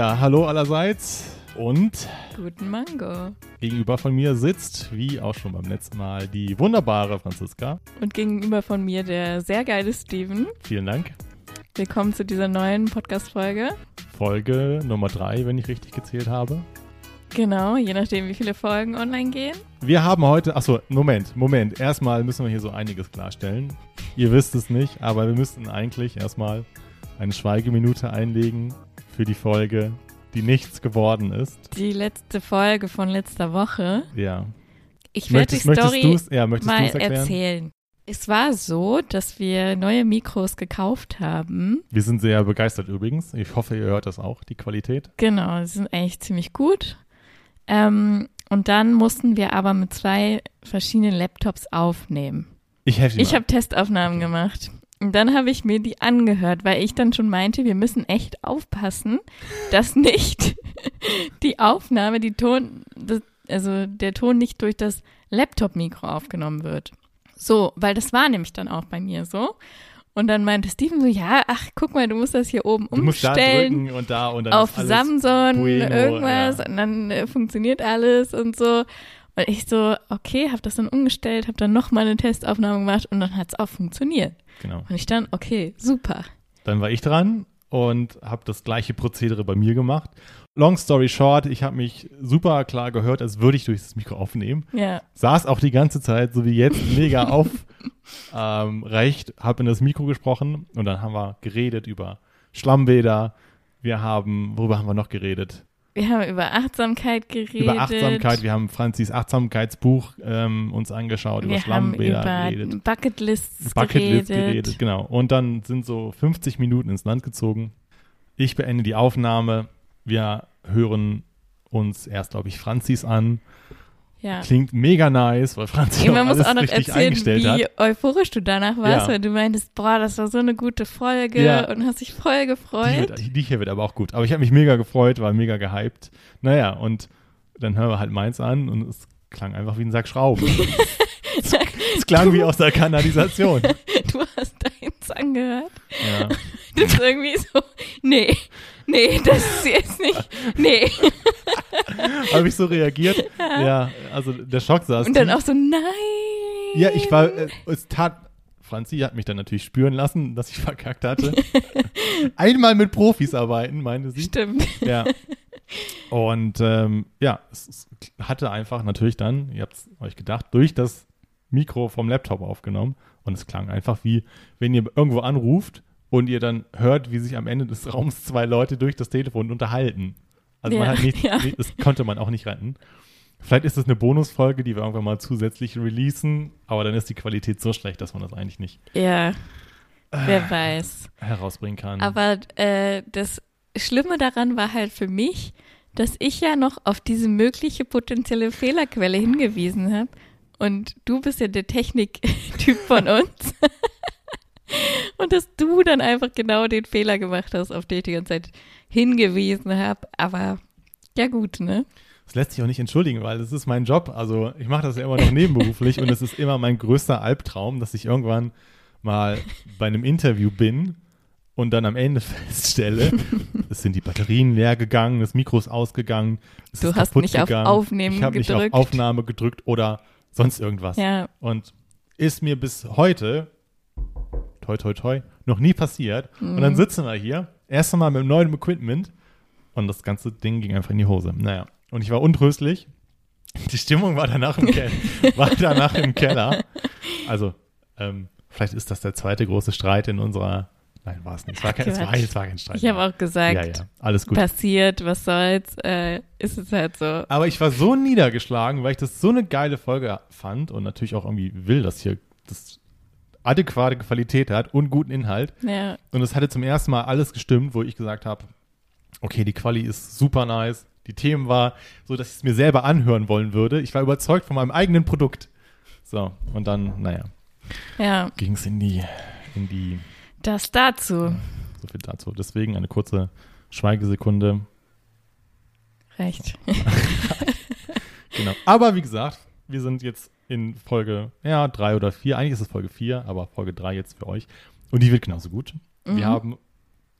Ja, hallo allerseits und Guten Mango. gegenüber von mir sitzt, wie auch schon beim letzten Mal, die wunderbare Franziska. Und gegenüber von mir der sehr geile Steven. Vielen Dank. Willkommen zu dieser neuen Podcast-Folge. Folge Nummer drei, wenn ich richtig gezählt habe. Genau, je nachdem, wie viele Folgen online gehen. Wir haben heute, achso, Moment, Moment. Erstmal müssen wir hier so einiges klarstellen. Ihr wisst es nicht, aber wir müssten eigentlich erstmal eine Schweigeminute einlegen für die Folge, die nichts geworden ist. Die letzte Folge von letzter Woche. Ja. Ich werde die Möchtest, möchtest Story du's, ja, möchtest mal erzählen. Es war so, dass wir neue Mikros gekauft haben. Wir sind sehr begeistert übrigens. Ich hoffe, ihr hört das auch, die Qualität. Genau, sie sind eigentlich ziemlich gut. Ähm, und dann mussten wir aber mit zwei verschiedenen Laptops aufnehmen. Ich helfe dir Ich habe Testaufnahmen gemacht. Und dann habe ich mir die angehört, weil ich dann schon meinte, wir müssen echt aufpassen, dass nicht die Aufnahme, die Ton, das, also der Ton nicht durch das Laptop-Mikro aufgenommen wird. So, weil das war nämlich dann auch bei mir so. Und dann meinte Steven so, ja, ach, guck mal, du musst das hier oben Du musst da umstellen drücken und da und dann auf Samsung, bueno, irgendwas ja. und dann äh, funktioniert alles und so. Und ich so, okay, habe das dann umgestellt, habe dann nochmal eine Testaufnahme gemacht und dann hat es auch funktioniert. Genau. Und ich dann, okay, super. Dann war ich dran und habe das gleiche Prozedere bei mir gemacht. Long story short, ich habe mich super klar gehört, als würde ich durch das Mikro aufnehmen. Ja, Saß auch die ganze Zeit, so wie jetzt, mega auf ähm, recht, habe in das Mikro gesprochen und dann haben wir geredet über Schlammbäder. Wir haben, worüber haben wir noch geredet? Wir haben über Achtsamkeit geredet. Über Achtsamkeit. Wir haben Franzis Achtsamkeitsbuch ähm, uns angeschaut, über wir haben Schlammbäder über geredet. Bucketlists Bucketlist geredet. geredet, genau. Und dann sind so 50 Minuten ins Land gezogen. Ich beende die Aufnahme. Wir hören uns erst, glaube ich, Franzis an. Ja. Klingt mega nice, weil Franzi man muss auch noch richtig erzählen, eingestellt wie hat. euphorisch du danach warst, Ja. weil du meintest, boah, das war so eine gute Folge Ja. und hast dich voll Die, gefreut. wird, die hier wird aber auch gut. Aber ich habe mich mega gefreut, war mega gehypt. Naja, und dann hören wir halt meins an und es klang einfach wie ein Sack Schrauben. es klang wie aus der Kanalisation. Du hast deins angehört. Ja. Das ist irgendwie so, nee, nee, das ist jetzt nicht, nee. Habe ich so reagiert? Ja, also der Schock saß Und dann tief. auch so, nein. Ja, ich war, äh, es tat, Franzi hat mich dann natürlich spüren lassen, dass ich verkackt hatte. Einmal mit Profis arbeiten, meinte sie. Stimmt. Ja. Und ähm, ja, es, es hatte einfach natürlich dann, ihr habt es euch gedacht, durch das Mikro vom Laptop aufgenommen. Und es klang einfach wie, wenn ihr irgendwo anruft und ihr dann hört, wie sich am Ende des Raums zwei Leute durch das Telefon unterhalten. Also man Ja, hat nicht, ja. das konnte man auch nicht retten. Vielleicht ist es eine Bonusfolge, die wir irgendwann mal zusätzlich releasen, aber dann ist die Qualität so schlecht, dass man das eigentlich nicht Ja, wer weiß. herausbringen kann. Aber äh, das Schlimme daran war halt für mich, dass ich ja noch auf diese mögliche potenzielle Fehlerquelle hingewiesen habe. Und du bist ja der Techniktyp von uns. Und dass du dann einfach genau den Fehler gemacht hast, auf den ich die ganze Zeit hingewiesen habe. Aber ja gut, ne? Das lässt sich auch nicht entschuldigen, weil das ist mein Job. Also ich mache das ja immer noch nebenberuflich und es ist immer mein größter Albtraum, dass ich irgendwann mal bei einem Interview bin und dann am Ende feststelle, es sind die Batterien leer gegangen, das Mikro ist ausgegangen, es Du ist hast nicht auf gegangen, Aufnehmen ich habe nicht auf. Aufnahme gedrückt oder sonst irgendwas. Ja, Und ist mir bis heute, toi toi toi, noch nie passiert. Und Mhm. dann sitzen wir hier, erst einmal mit neuem Equipment und das ganze Ding ging einfach in die Hose. Naja, und ich war untröstlich. Die Stimmung war danach im, Keller, war danach im Keller. Also, ähm, vielleicht ist das der zweite große Streit in unserer, nein, war es nicht. Es war kein, es war, es war kein Streit. ich habe auch gesagt, ja, ja, alles gut. passiert, was soll's, äh, ist es halt so. Aber ich war so niedergeschlagen, weil ich das so eine geile Folge fand und natürlich auch irgendwie will, dass hier das adäquate Qualität hat und guten Inhalt. Ja, Und es hatte zum ersten Mal alles gestimmt, wo ich gesagt habe, okay, die Quali ist super nice. Die Themen war so, dass ich es mir selber anhören wollen würde. Ich war überzeugt von meinem eigenen Produkt. So, und dann, naja, ja, ging es in die, in die, das dazu. so viel dazu. Deswegen eine kurze Schweigesekunde. Recht. Genau. Aber wie gesagt, wir sind jetzt in Folge, ja, drei oder vier. Eigentlich ist es Folge vier, aber Folge drei jetzt für euch. Und die wird genauso gut. Mhm. Wir haben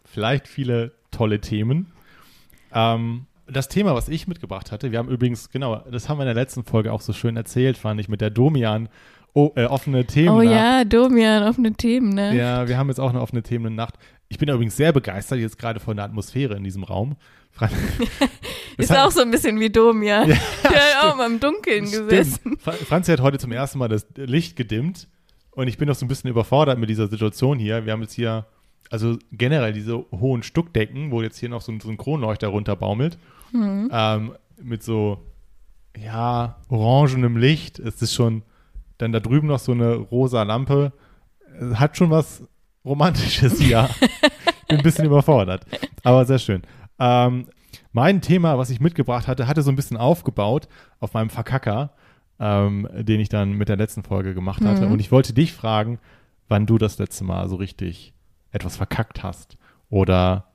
vielleicht viele tolle Themen. Ähm, das Thema, was ich mitgebracht hatte, wir haben übrigens, genau, das haben wir in der letzten Folge auch so schön erzählt, fand ich, mit der Domian oh, äh, offene Themen. Oh ja, Domian, offene Themen, ne? Ja, wir haben jetzt auch eine offene Themen-Nacht. Ich bin übrigens sehr begeistert jetzt gerade von der Atmosphäre in diesem Raum. Fran ist auch so ein bisschen wie Domian. Ja, der hat auch mal im Dunkeln stimmt. gesessen. Franzi hat heute zum ersten Mal das Licht gedimmt und ich bin noch so ein bisschen überfordert mit dieser Situation hier. Wir haben jetzt hier, also generell diese hohen Stuckdecken, wo jetzt hier noch so ein, so ein Kronleuchter runterbaumelt. Mhm. Ähm, mit so, ja, orangenem Licht. Es ist schon, dann da drüben noch so eine rosa Lampe. Hat schon was Romantisches hier. bin ein bisschen überfordert. Aber sehr schön. Ähm, mein Thema, was ich mitgebracht hatte, hatte so ein bisschen aufgebaut auf meinem Verkacker, ähm, den ich dann mit der letzten Folge gemacht hatte. Mhm. Und ich wollte dich fragen, wann du das letzte Mal so richtig etwas verkackt hast oder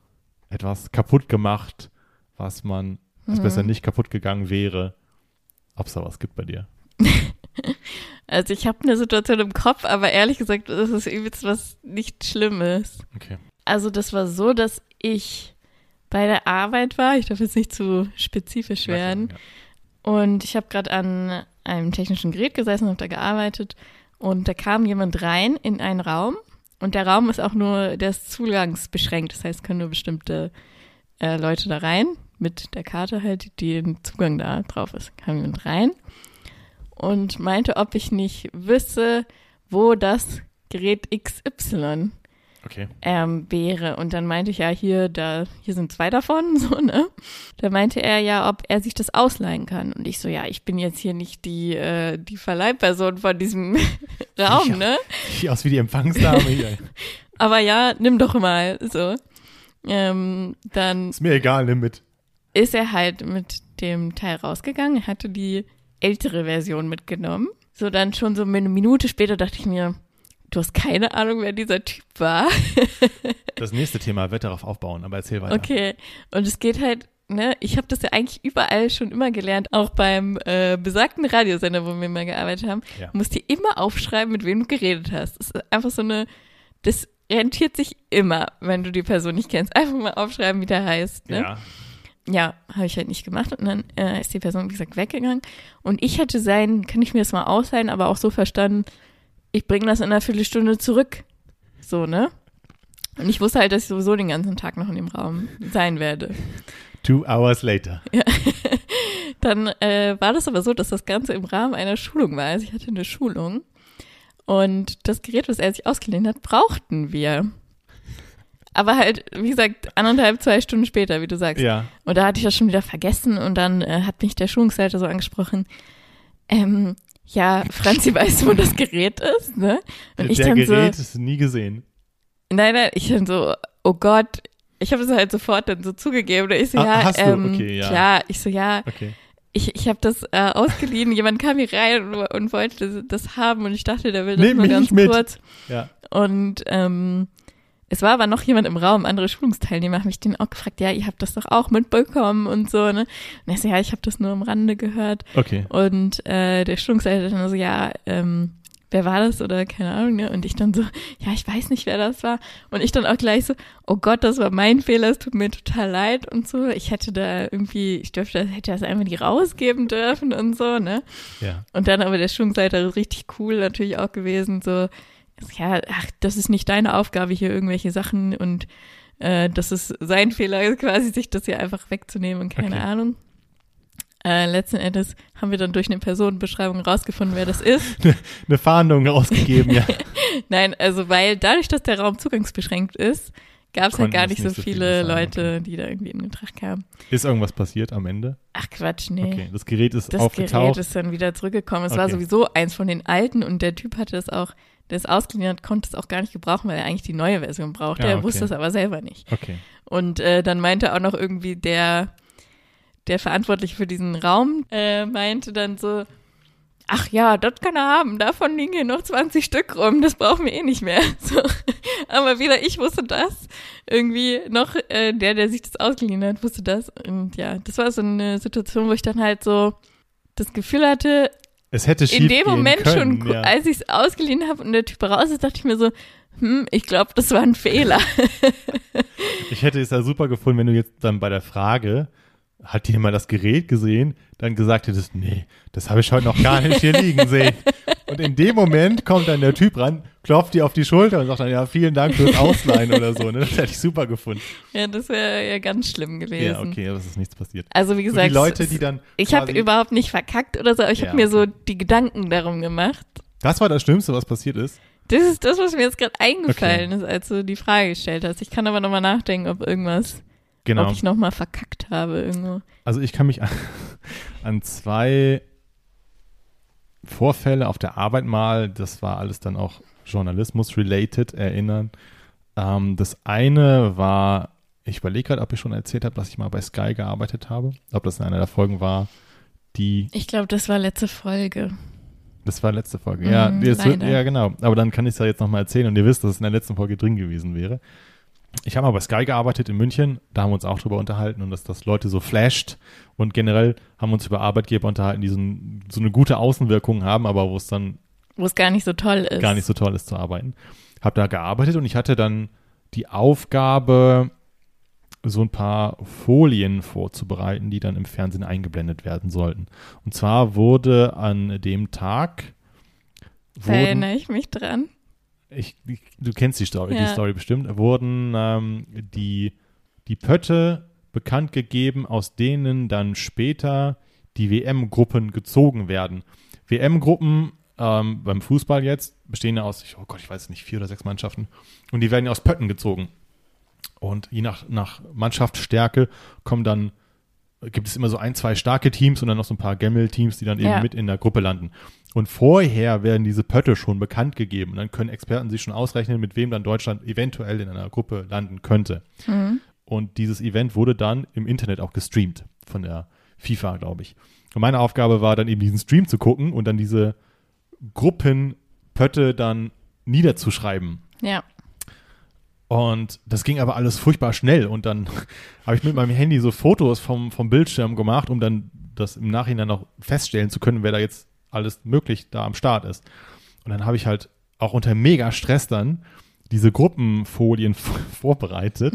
etwas kaputt gemacht, was man, was mhm. besser nicht kaputt gegangen wäre. Ob es da was gibt bei dir? also ich habe eine Situation im Kopf, aber ehrlich gesagt ist es übelst was nicht Schlimmes. Okay. Also das war so, dass ich bei der Arbeit war. Ich darf jetzt nicht zu spezifisch werden. Ja. Und ich habe gerade an einem technischen Gerät gesessen und habe da gearbeitet. Und da kam jemand rein in einen Raum. Und der Raum ist auch nur, der ist zugangsbeschränkt. Das heißt, können nur bestimmte äh, Leute da rein. Mit der Karte halt, die den Zugang da drauf ist. Kam jemand rein und meinte, ob ich nicht wisse, wo das Gerät XY okay. ähm, wäre. Und dann meinte ich ja, hier, da, hier sind zwei davon, so, ne? Da meinte er ja, ob er sich das ausleihen kann. Und ich so, ja, ich bin jetzt hier nicht die, äh, die Verleihperson von diesem Raum, ich, ne? Ich aus wie die Empfangsdame hier. Aber ja, nimm doch mal, so. Ähm, dann. Ist mir egal, nimm mit. Ist er halt mit dem Teil rausgegangen. Hatte die ältere Version mitgenommen. So dann schon so eine Minute später dachte ich mir, Du hast keine Ahnung, wer dieser Typ war. das nächste Thema wird darauf aufbauen, aber erzähl weiter. Okay. Und es geht halt, ne, ich habe das ja eigentlich überall schon immer gelernt, auch beim äh, besagten Radiosender, wo wir mal gearbeitet haben, ja. musst dir immer aufschreiben, mit wem du geredet hast. Das ist einfach so eine, das rentiert sich immer, wenn du die Person nicht kennst. Einfach mal aufschreiben, wie der heißt. Ne? Ja. Ja, habe ich halt nicht gemacht und dann äh, ist die Person, wie gesagt, weggegangen. Und ich hatte sein, kann ich mir das mal ausleihen, aber auch so verstanden, ich bringe das in einer Viertelstunde zurück. So, ne? Und ich wusste halt, dass ich sowieso den ganzen Tag noch in dem Raum sein werde. Two hours later. Ja. Dann äh, war das aber so, dass das Ganze im Rahmen einer Schulung war. Also ich hatte eine Schulung. Und das Gerät, was er sich ausgeliehen hat, brauchten wir. Aber halt, wie gesagt, anderthalb, zwei Stunden später, wie du sagst. Ja. Und da hatte ich das schon wieder vergessen und dann äh, hat mich der Schulungsleiter so angesprochen, ähm, ja, Franzi weiß, wo das Gerät ist, ne? Und ich der dann Gerät so, ist nie gesehen. Nein, nein, ich dann so, oh Gott, ich habe es halt sofort dann so zugegeben. Ich so, ah, ja, hast ähm, du? Okay, ja. klar, ich so, ja, okay. ich, ich habe das äh, ausgeliehen, jemand kam hier rein und, und wollte das, haben und ich dachte, der will das Nehm nur ganz mit. kurz. Ja. Und ähm, es war aber noch jemand im Raum, andere Schulungsteilnehmer haben mich den auch gefragt, ja, ihr habt das doch auch mitbekommen und so, ne? Und er so, ja, ich habe das nur am Rande gehört. Okay. Und äh, der Schulungsleiter dann so, ja, ähm, wer war das oder keine Ahnung, ne? Und ich dann so, ja, ich weiß nicht, wer das war. Und ich dann auch gleich so, oh Gott, das war mein Fehler, es tut mir total leid und so. Ich hätte da irgendwie, ich dürfte, hätte das einfach nicht rausgeben dürfen und so, ne? Ja. Und dann aber der Schulungsleiter ist richtig cool natürlich auch gewesen, so, ja, ach, das ist nicht deine Aufgabe, hier irgendwelche Sachen und äh, das ist sein Fehler, quasi sich das hier einfach wegzunehmen und keine okay. Ahnung. Äh, letzten Endes haben wir dann durch eine Personenbeschreibung rausgefunden, wer das ist. eine Fahndung rausgegeben, ja. Nein, also weil dadurch, dass der Raum zugangsbeschränkt ist, gab es halt gar nicht so, so viele, viele Leute, die da irgendwie in Betracht kamen. Ist irgendwas passiert am Ende? Ach Quatsch, nee. Okay, das Gerät ist das aufgetaucht. Das Gerät ist dann wieder zurückgekommen. Es okay. war sowieso eins von den alten und der Typ hatte es auch der ist ausgeliehen hat, konnte es auch gar nicht gebrauchen, weil er eigentlich die neue Version brauchte. Ja, okay. Er wusste es aber selber nicht. Okay. Und äh, dann meinte auch noch irgendwie der, der Verantwortliche für diesen Raum, äh, meinte dann so, ach ja, das kann er haben, davon liegen hier noch 20 Stück rum, das brauchen wir eh nicht mehr. So. Aber weder ich wusste das, irgendwie noch äh, der, der sich das ausgeliehen hat, wusste das. Und ja, das war so eine Situation, wo ich dann halt so das Gefühl hatte, es hätte schief In dem Moment können, schon, ja. als ich es ausgeliehen habe und der Typ raus ist, dachte ich mir so, hm, ich glaube, das war ein Fehler. Ich hätte es ja super gefunden, wenn du jetzt dann bei der Frage, hat jemand das Gerät gesehen, dann gesagt hättest, nee, das habe ich heute noch gar nicht hier liegen sehen. Und in dem Moment kommt dann der Typ ran, klopft dir auf die Schulter und sagt dann, ja, vielen Dank fürs Ausleihen oder so. Ne? Das hätte ich super gefunden. Ja, das wäre ja ganz schlimm gewesen. Ja, okay, aber es ist nichts passiert. Also wie So gesagt, die Leute, die dann ich habe überhaupt nicht verkackt oder so, aber ich Ja, habe mir so okay. die Gedanken darum gemacht. Das war das Schlimmste, was passiert ist. Das ist das, was mir jetzt gerade eingefallen ist, als du die Frage gestellt hast. Ich kann aber nochmal nachdenken, ob irgendwas, Genau. ob ich nochmal verkackt habe irgendwo. Also ich kann mich an, an zwei Vorfälle auf der Arbeit mal, das war alles dann auch Journalismus-related, erinnern. Ähm, das eine war, ich überlege gerade, ob ich schon erzählt habe, dass ich mal bei Sky gearbeitet habe. Ob das in einer der Folgen war, die, Ich glaube, das war letzte Folge. das war letzte Folge. ja, wird, leider. ja, genau. Aber dann kann ich es ja jetzt nochmal erzählen und ihr wisst, dass es in der letzten Folge drin gewesen wäre. Ich habe mal bei Sky gearbeitet in München, da haben wir uns auch drüber unterhalten und dass das Leute so flasht und generell haben wir uns über Arbeitgeber unterhalten, die so, ein, so eine gute Außenwirkung haben, aber wo es dann Wo es gar nicht so toll ist. gar nicht so toll ist zu arbeiten. Habe da gearbeitet und ich hatte dann die Aufgabe, so ein paar Folien vorzubereiten, die dann im Fernsehen eingeblendet werden sollten. Und zwar wurde an dem Tag Da wurden, erinnere ich mich dran. Ich, ich, du kennst die Story, die Ja. Story bestimmt, wurden ähm, die, die Pötte bekannt gegeben, aus denen dann später die WM-Gruppen gezogen werden. WM-Gruppen ähm, beim Fußball jetzt bestehen ja aus, ich- oh Gott, ich weiß nicht, vier oder sechs Mannschaften. Und die werden ja aus Pötten gezogen. Und je nach, nach Mannschaftsstärke kommen dann, gibt es immer so ein, zwei starke Teams und dann noch so ein paar Gemmel-Teams, die dann eben Ja. mit in der Gruppe landen. Und vorher werden diese Pötte schon bekannt gegeben. Und dann können Experten sich schon ausrechnen, mit wem dann Deutschland eventuell in einer Gruppe landen könnte. Mhm. Und dieses Event wurde dann im Internet auch gestreamt von der FIFA, glaube ich. Und meine Aufgabe war dann eben diesen Stream zu gucken und dann diese Gruppenpötte dann niederzuschreiben. Ja. Und das ging aber alles furchtbar schnell. Und dann habe ich mit meinem Handy so Fotos vom, vom Bildschirm gemacht, um dann das im Nachhinein noch feststellen zu können, wer da jetzt alles möglich da am Start ist. Und dann habe ich halt auch unter mega Stress dann diese Gruppenfolien vorbereitet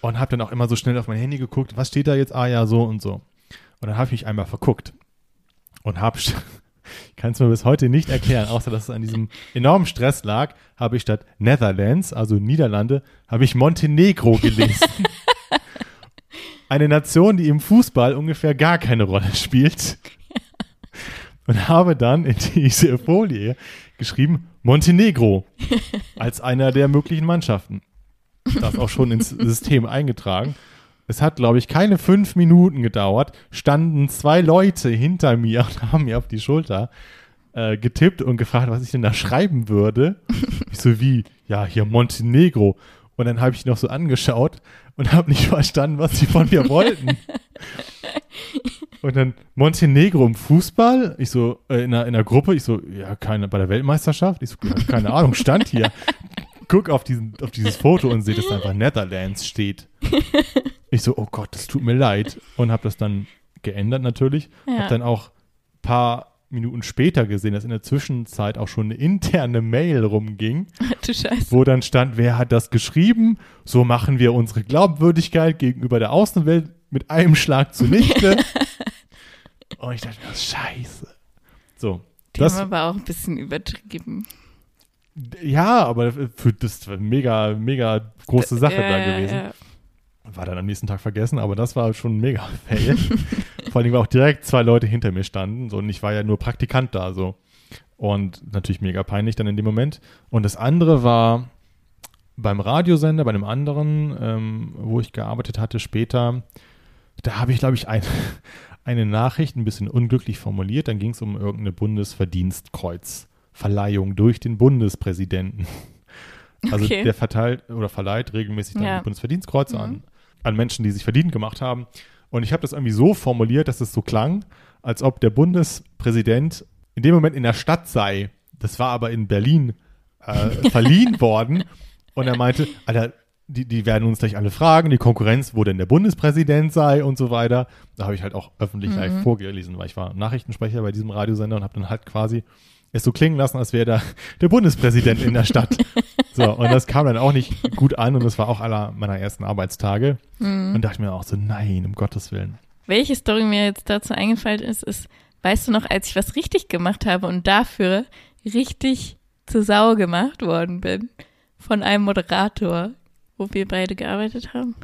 und habe dann auch immer so schnell auf mein Handy geguckt, was steht da jetzt? Ah ja, so und so. Und dann habe ich mich einmal verguckt und habe, ich kann es mir bis heute nicht erklären, außer dass es an diesem enormen Stress lag, habe ich statt Netherlands, also Niederlande, habe ich Montenegro gelesen. Eine Nation, die im Fußball ungefähr gar keine Rolle spielt. Und habe dann in diese Folie geschrieben Montenegro als einer der möglichen Mannschaften. Das auch schon ins System eingetragen. Es hat, glaube ich, keine fünf Minuten gedauert, standen zwei Leute hinter mir und haben mir auf die Schulter äh, getippt und gefragt, was ich denn da schreiben würde. Ich so wie, ja, hier Montenegro. Und dann habe ich noch so angeschaut und habe nicht verstanden, was sie von mir wollten. Und dann Montenegro im Fußball, ich so, äh, in, einer, in einer Gruppe, ich so, ja, keine, bei der Weltmeisterschaft, ich so, keine Ahnung, stand hier. Guck auf, diesen, auf dieses Foto und sehe, dass da einfach Netherlands steht. Ich so, oh Gott, das tut mir leid. Und habe das dann geändert natürlich. Ja. Habe dann auch ein paar Minuten später gesehen, dass in der Zwischenzeit auch schon eine interne Mail rumging, Du Scheiße. wo dann stand, wer hat das geschrieben? So machen wir unsere Glaubwürdigkeit gegenüber der Außenwelt mit einem Schlag zunichte. Und ich dachte mir, scheiße. So. Die Das, haben aber auch ein bisschen übertrieben. Ja, aber für das war mega, mega große Sache ja, da ja, gewesen. Ja. War dann am nächsten Tag vergessen, aber das war schon mega Fail. Vor allem, weil auch direkt zwei Leute hinter mir standen. So, und ich war ja nur Praktikant da, so. Und natürlich mega peinlich dann in dem Moment. Und das andere war beim Radiosender, bei einem anderen, ähm, wo ich gearbeitet hatte später. Da habe ich, glaube ich, ein, eine Nachricht ein bisschen unglücklich formuliert. Dann ging es um irgendeine Bundesverdienstkreuzverleihung durch den Bundespräsidenten. Also Okay. der verteilt oder verleiht regelmäßig dann Ja. die Bundesverdienstkreuze Mhm. an, an Menschen, die sich verdient gemacht haben. Und ich habe das irgendwie so formuliert, dass es so klang, als ob der Bundespräsident in dem Moment in der Stadt sei. Das war aber in Berlin äh, verliehen worden. Und er meinte, Alter, die, die werden uns gleich alle fragen, die Konkurrenz, wo denn der Bundespräsident sei und so weiter. Da habe ich halt auch öffentlich live vorgelesen, weil ich war Nachrichtensprecher bei diesem Radiosender und habe dann halt quasi es so klingen lassen, als wäre da der Bundespräsident in der Stadt. So, und das kam dann auch nicht gut an und das war auch aller meiner ersten Arbeitstage. Mhm. Und dachte mir auch so, nein, um Gottes Willen. Welche Story mir jetzt dazu eingefallen ist, ist, weißt du noch, als ich was richtig gemacht habe und dafür richtig zu Sau gemacht worden bin von einem Moderator, wo wir beide gearbeitet haben?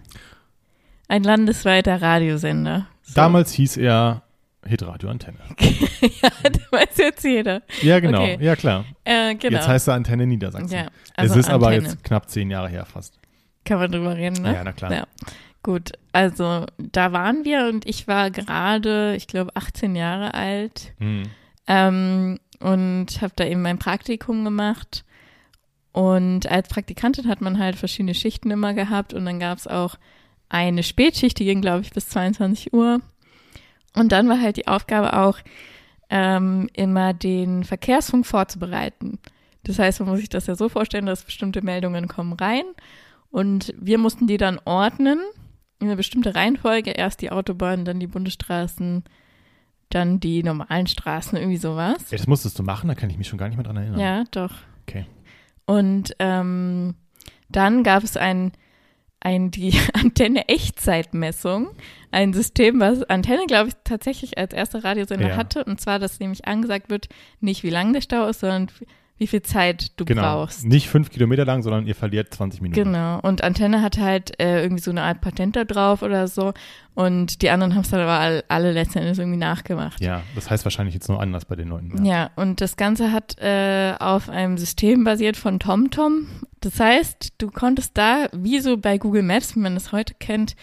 Ein landesweiter Radiosender. So. Damals hieß er Hitradio Antenne. ja, das weiß jetzt jeder. Ja, genau. Okay. Ja, klar. Äh, genau. Jetzt heißt er Antenne Niedersachsen. ja, also es ist aber Antenne. jetzt knapp zehn Jahre her fast. Kann man drüber reden, ne? Ja, na klar. Ja. Gut, also da waren wir und ich war gerade, ich glaube, 18 Jahre alt Hm. ähm, und habe da eben mein Praktikum gemacht. Und als Praktikantin hat man halt verschiedene Schichten immer gehabt und dann gab es auch eine Spätschicht, die ging, glaube ich, bis 22 Uhr. Und dann war halt die Aufgabe auch, ähm, immer den Verkehrsfunk vorzubereiten. Das heißt, man muss sich das ja so vorstellen, dass bestimmte Meldungen kommen rein und wir mussten die dann ordnen in eine bestimmte Reihenfolge. Erst die Autobahnen, dann die Bundesstraßen, dann die normalen Straßen, irgendwie sowas. Ja, das musstest du machen, da kann ich mich schon gar nicht mehr dran erinnern. Ja, doch. Okay. Und ähm, dann gab es ein, ein die Antenne-Echtzeitmessung, ein System, was Antenne, glaube ich, tatsächlich als erster Radiosender Ja. hatte. Und zwar, dass nämlich angesagt wird, nicht wie lang der Stau ist, sondern wie viel Zeit du Genau. brauchst. Nicht fünf Kilometer lang, sondern ihr verliert 20 Minuten. Genau. Und Antenne hatte halt äh, irgendwie so eine Art Patent da drauf oder so. Und die anderen haben es dann aber all, alle letzten Endes irgendwie nachgemacht. Ja, das heißt wahrscheinlich jetzt nur anders bei den Leuten. Ja, und das Ganze hat äh, auf einem System basiert von TomTom. Das heißt, du konntest da, wie so bei Google Maps, wie man das heute kennt,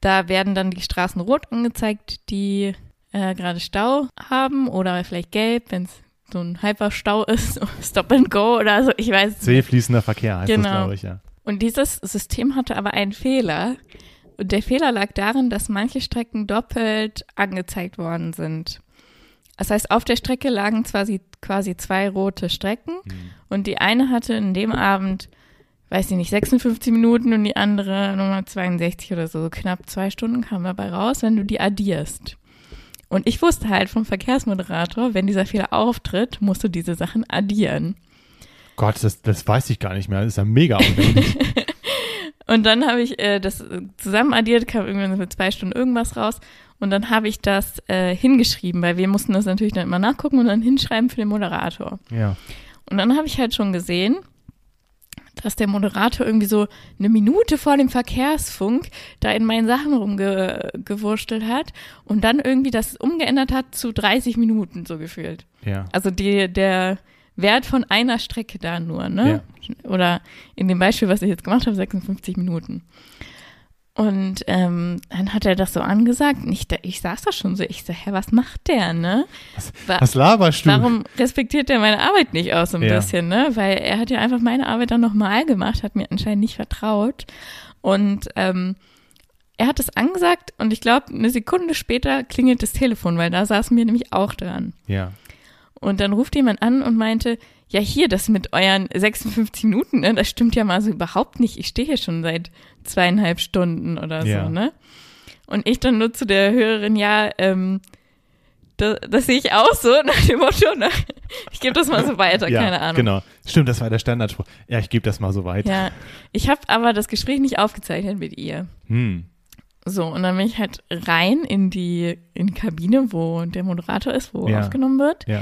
da werden dann die Straßen rot angezeigt, die äh, gerade Stau haben oder vielleicht gelb, wenn es so ein Hyperstau ist, Stop and Go oder so, ich weiß es C fließender Verkehr heißt Genau. das, glaube ich, ja. und dieses System hatte aber einen Fehler. Und der Fehler lag darin, dass manche Strecken doppelt angezeigt worden sind. Das heißt, auf der Strecke lagen quasi, quasi zwei rote Strecken und die eine hatte in dem Abend, weiß ich nicht, 56 Minuten und die andere Nummer 62 oder so. So knapp zwei Stunden kam dabei raus, wenn du die addierst. Und ich wusste halt vom Verkehrsmoderator, wenn dieser Fehler auftritt, musst du diese Sachen addieren. Gott, das, das weiß ich gar nicht mehr. Das ist ja mega aufwendig. Und dann habe ich äh, das zusammen addiert, kam irgendwann mit zwei Stunden irgendwas raus. Und dann habe ich das äh, hingeschrieben, weil wir mussten das natürlich dann immer nachgucken und dann hinschreiben für den Moderator. ja. Und dann habe ich halt schon gesehen, dass der Moderator irgendwie so eine Minute vor dem Verkehrsfunk da in meinen Sachen rumgewurschtelt hat und dann irgendwie das umgeändert hat zu 30 Minuten so gefühlt. Ja. Also die, der Wert von einer Strecke da nur, ne? Oder in dem Beispiel, was ich jetzt gemacht habe, 56 Minuten. Und ähm, dann hat er das so angesagt. Ich, ich saß da schon so, ich so, hä, was macht der, ne? Was, Wa- was laberst du? Warum respektiert er meine Arbeit nicht auch so ein Ja. bisschen, ne? Weil er hat ja einfach meine Arbeit dann nochmal gemacht, hat mir anscheinend nicht vertraut. Und ähm, er hat es angesagt und ich glaube, eine Sekunde später klingelt das Telefon, weil da saßen wir nämlich auch dran. Ja. Und dann ruft jemand an und meinte, ja hier, das mit euren 56 Minuten, ne, das stimmt ja mal so überhaupt nicht. Ich stehe hier schon seit zweieinhalb Stunden oder Ja. so, ne? Und ich dann nur zu der Hörerin, ja, ähm, das, das sehe ich auch so, nach dem Motto, ne? ich gebe das mal so weiter, ja, keine Ahnung. Genau. Stimmt, das war der Standardspruch. Ja, ich gebe das mal so weiter. Ja, ich habe aber das Gespräch nicht aufgezeichnet mit ihr. Hm. So, und dann bin ich halt rein in die, in die Kabine, wo der Moderator ist, wo Ja. aufgenommen wird. Ja.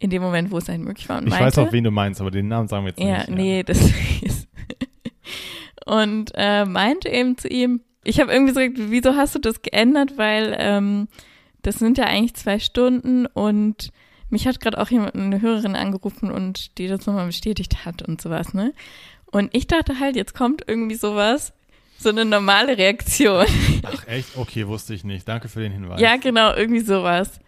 In dem Moment, wo es halt möglich war. Und Ich meinte, weiß auch, wen du meinst, aber den Namen sagen wir jetzt Ja, nicht. nee, das ist. Und äh, meinte eben zu ihm, ich habe irgendwie so gesagt, wieso hast du das geändert? Weil ähm, das sind ja eigentlich zwei Stunden und mich hat gerade auch jemand, eine Hörerin angerufen und die das nochmal bestätigt hat und sowas, ne? Und ich dachte halt, jetzt kommt irgendwie sowas, so eine normale Reaktion. Ach echt? Okay, wusste ich nicht. Danke für den Hinweis. Ja, genau, irgendwie sowas.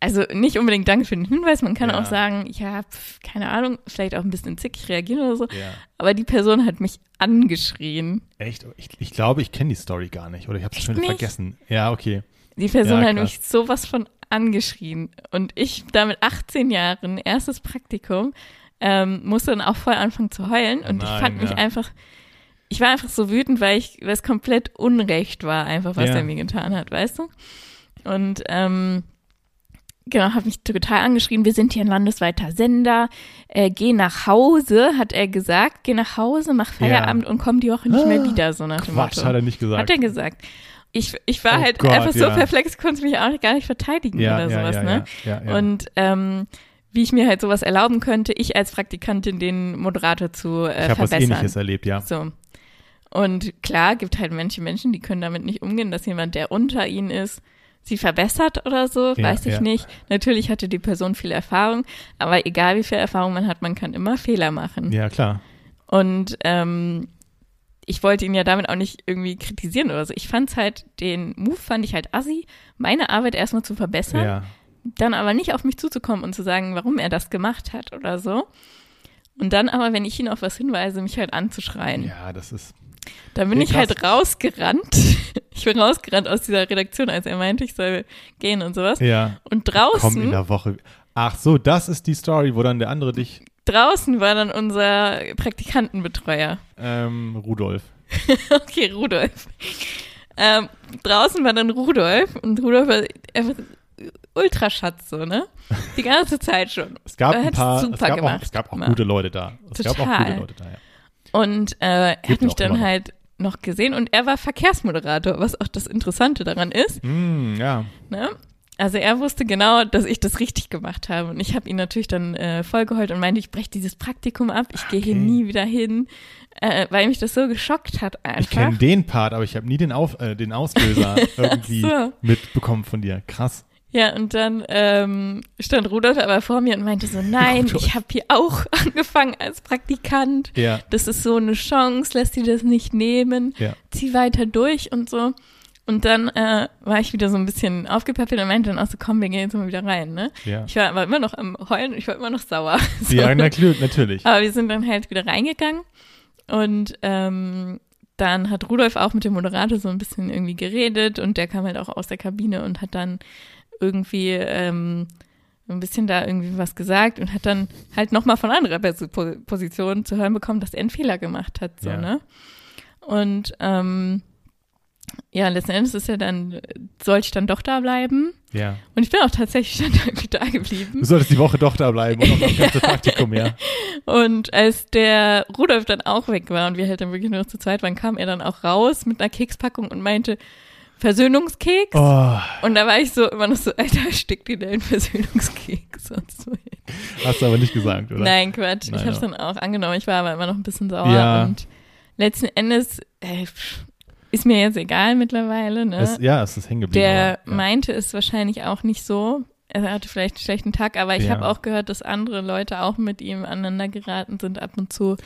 Also nicht unbedingt danke für den Hinweis, man kann Ja. auch sagen, ja, pf, keine Ahnung, vielleicht auch ein bisschen zickig reagieren oder so. Ja. Aber die Person hat mich angeschrien. Echt? Ich, ich glaube, ich kenne die Story gar nicht. Oder ich habe es schon wieder vergessen. Ja, okay. Die Person Ja, hat mich sowas von angeschrien. Und ich da mit 18 Jahren, erstes Praktikum, ähm, musste dann auch voll anfangen zu heulen. Und ich Nein, fand mich ja. einfach, ich war einfach so wütend, weil ich, weil es komplett Unrecht war, einfach, was Ja. er mir getan hat, weißt du? Und ähm, genau, hat mich total angeschrien, wir sind hier ein landesweiter Sender, äh, geh nach Hause, hat er gesagt, geh nach Hause, mach Feierabend und komm die Woche nicht mehr wieder, so nach dem Quatsch, Motto. hat er nicht gesagt. Hat er gesagt. Ich, ich war Oh halt Gott, einfach so ja. perplex, konnte mich auch gar nicht verteidigen ja, oder ja, sowas, ja, ne? Ja, ja, ja. Und ähm, wie ich mir halt sowas erlauben könnte, ich als Praktikantin den Moderator zu äh, ich habe was verbessern. ähnliches erlebt, ja. So. Und klar, gibt halt manche Menschen, die können damit nicht umgehen, dass jemand, der unter ihnen ist, sie verbessert oder so, Ja, weiß ich ja. nicht. Natürlich hatte die Person viel Erfahrung, aber egal wie viel Erfahrung man hat, man kann immer Fehler machen. Ja, klar. Und ähm, ich wollte ihn ja damit auch nicht irgendwie kritisieren oder so. Ich fand's halt, den Move fand ich halt assi, meine Arbeit erstmal zu verbessern, Ja. dann aber nicht auf mich zuzukommen und zu sagen, warum er das gemacht hat oder so. Und dann aber, wenn ich ihn auf was hinweise, mich halt anzuschreien. ja, das ist. Dann bin ich halt rausgerannt. Ich bin rausgerannt aus dieser Redaktion, als er meinte, ich soll gehen und sowas. Ja. Und Komm in draußen, der Woche. Ach so, das ist die Story, wo dann der andere dich, draußen war dann unser Praktikantenbetreuer. ähm, Rudolf. Okay, Rudolf. Ähm, draußen war dann Rudolf und Rudolf war einfach Ultraschatz so, ne? Die ganze Zeit schon. Es gab Er ein paar, es super gab, auch, es gab auch gute Leute da. Es gab auch Total. gute Leute da, ja. Und äh, er hat mich dann noch. halt noch gesehen und er war Verkehrsmoderator, was auch das Interessante daran ist. Mm, ja. Ne? Also er wusste genau, dass ich das richtig gemacht habe. Und ich habe ihn natürlich dann äh, vollgeheult und meinte, ich breche dieses Praktikum ab, ich gehe hier Okay. nie wieder hin, äh, weil mich das so geschockt hat Ich einfach. kenne den Part, aber ich habe nie den, Auf, äh, den Auslöser irgendwie so. mitbekommen von dir. Krass. Ja, und dann ähm, stand Rudolf aber vor mir und meinte so, nein, Rudolf. ich habe hier auch angefangen als Praktikant. Ja. Das ist so eine Chance, lass dir das nicht nehmen. Ja. Zieh weiter durch und so. Und dann äh, war ich wieder so ein bisschen aufgepäppelt und meinte dann auch so, komm, wir gehen jetzt mal wieder rein, ne? Ja. Ich war aber immer noch am Heulen und ich war immer noch sauer. So. Ja, natürlich. Aber wir sind dann halt wieder reingegangen und ähm, dann hat Rudolf auch mit dem Moderator so ein bisschen irgendwie geredet und der kam halt auch aus der Kabine und hat dann irgendwie ähm, ein bisschen da irgendwie was gesagt und hat dann halt nochmal von anderer Position zu hören bekommen, dass er einen Fehler gemacht hat, so, Ja. ne? Und ähm, ja, letzten Endes ist er dann, sollte ich dann doch da bleiben. Ja. Und ich bin auch tatsächlich dann irgendwie da geblieben. Du solltest die Woche doch da bleiben und noch das ganze Praktikum, ja. Und als der Rudolf dann auch weg war und wir halt dann wirklich nur noch zu zweit waren, kam er dann auch raus mit einer Kekspackung und meinte, Versöhnungskeks. Oh, Und da war ich so immer noch so, Alter, steck dir deinen Versöhnungskeks und so. hast du aber nicht gesagt, oder? Nein, Quatsch. Nein, ich habe es ja. dann auch angenommen. Ich war aber immer noch ein bisschen sauer. Ja. Und letzten Endes äh, ist mir jetzt egal mittlerweile. Ne? Es, ja, es ist hängen geblieben. Der aber, ja. meinte es wahrscheinlich auch nicht so. Er hatte vielleicht einen schlechten Tag, aber ich Ja. habe auch gehört, dass andere Leute auch mit ihm aneinander geraten sind ab und zu.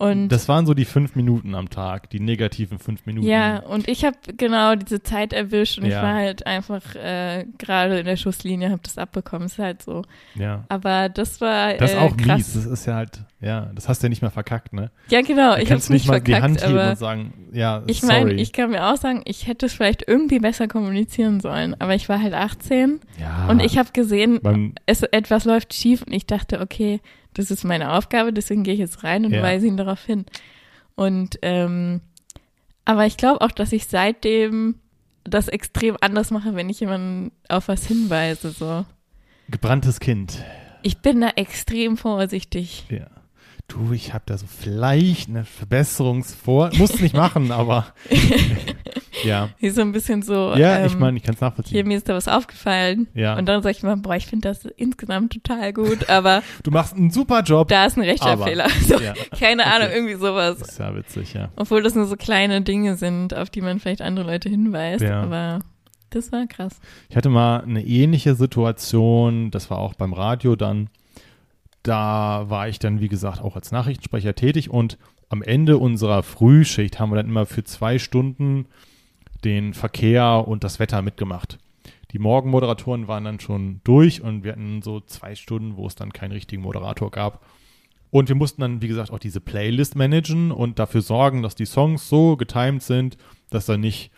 Und Das waren so die fünf Minuten am Tag, die negativen fünf Minuten. ja, und ich habe genau diese Zeit erwischt und ich Ja. war halt einfach äh, gerade in der Schusslinie, habe das abbekommen. Ist halt so. ja. Aber das war Das ist äh, auch krass. mies. Das ist ja halt, ja, das hast du ja nicht mehr verkackt, ne? Ja, genau. Du Ich habe nicht nicht mal verkackt, die Hand heben und sagen, ja, ich meine, ich kann mir auch sagen, ich hätte es vielleicht irgendwie besser kommunizieren sollen. Aber ich war halt 18 ja, und ich habe gesehen, man, es, etwas läuft schief und ich dachte, okay, das ist meine Aufgabe, deswegen gehe ich jetzt rein und Ja. weise ihn darauf hin. Und ähm, aber ich glaube auch, dass ich seitdem das extrem anders mache, wenn ich jemanden auf was hinweise. So, gebranntes Kind. ich bin da extrem vorsichtig. Ja. Du, ich habe da so vielleicht eine Verbesserungsvor. Muss nicht machen, aber ja. Wie so ein bisschen so. Ja, ähm, ich meine, ich kann es hier, nachvollziehen. mir ist da was aufgefallen. Ja. Und dann sage ich mal, boah, ich finde das insgesamt total gut, aber Du machst einen super Job. da ist ein Rechtschreibfehler. So, Ja. keine Okay. Ahnung, irgendwie sowas. Das ist ja witzig, ja. Obwohl das nur so kleine Dinge sind, auf die man vielleicht andere Leute hinweist. Ja. Aber das war krass. Ich hatte mal eine ähnliche Situation, das war auch beim Radio dann. Da war ich dann, wie gesagt, auch als Nachrichtensprecher tätig und am Ende unserer Frühschicht haben wir dann immer für zwei Stunden den Verkehr und das Wetter mitgemacht. Die Morgenmoderatoren waren dann schon durch und wir hatten so zwei Stunden, wo es dann keinen richtigen Moderator gab. Und wir mussten dann, wie gesagt, auch diese Playlist managen und dafür sorgen, dass die Songs so getimed sind, dass da nicht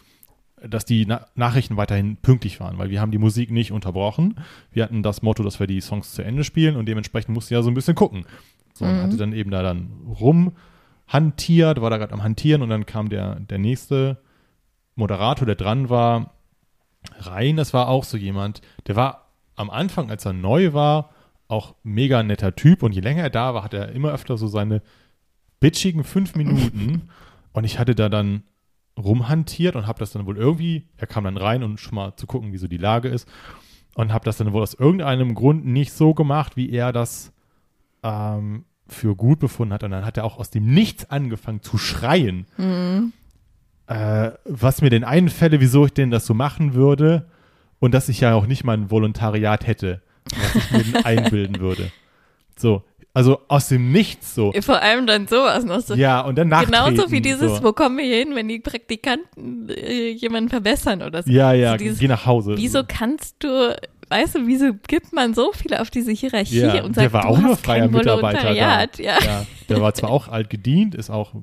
dass die Na Nachrichten weiterhin pünktlich waren, weil wir haben die Musik nicht unterbrochen. Wir hatten das Motto, dass wir die Songs zu Ende spielen und dementsprechend musste ja so ein bisschen gucken. So, und Mhm. hatte dann eben da dann rumhantiert, war da gerade am Hantieren und dann kam der, der nächste Moderator, der dran war, rein. Das war auch so jemand, der war am Anfang, als er neu war, auch mega netter Typ und je länger er da war, hat er immer öfter so seine bitchigen fünf Minuten und ich hatte da dann rumhantiert und habe das dann wohl irgendwie, er kam dann rein und schon mal zu gucken, wie so die Lage ist und habe das dann wohl aus irgendeinem Grund nicht so gemacht, wie er das ähm, für gut befunden hat und dann hat er auch aus dem Nichts angefangen zu schreien, Mhm. Äh, was mir denn einfälle, wieso ich denn das so machen würde und dass ich ja auch nicht mal ein Volontariat hätte, was ich mir denn einbilden würde. So, also aus dem Nichts so. Vor allem dann sowas noch so. Ja, und dann nachtreten. Genauso wie dieses, so. wo kommen wir hier hin, wenn die Praktikanten äh, jemanden verbessern oder so. Ja, ja, so dieses, geh nach Hause. Wieso kannst du, weißt du, wieso gibt man so viele auf diese Hierarchie ja, und der sagt, war du auch nur freier Mitarbeiter da. Ja. ja. Der war zwar auch alt gedient, ist auch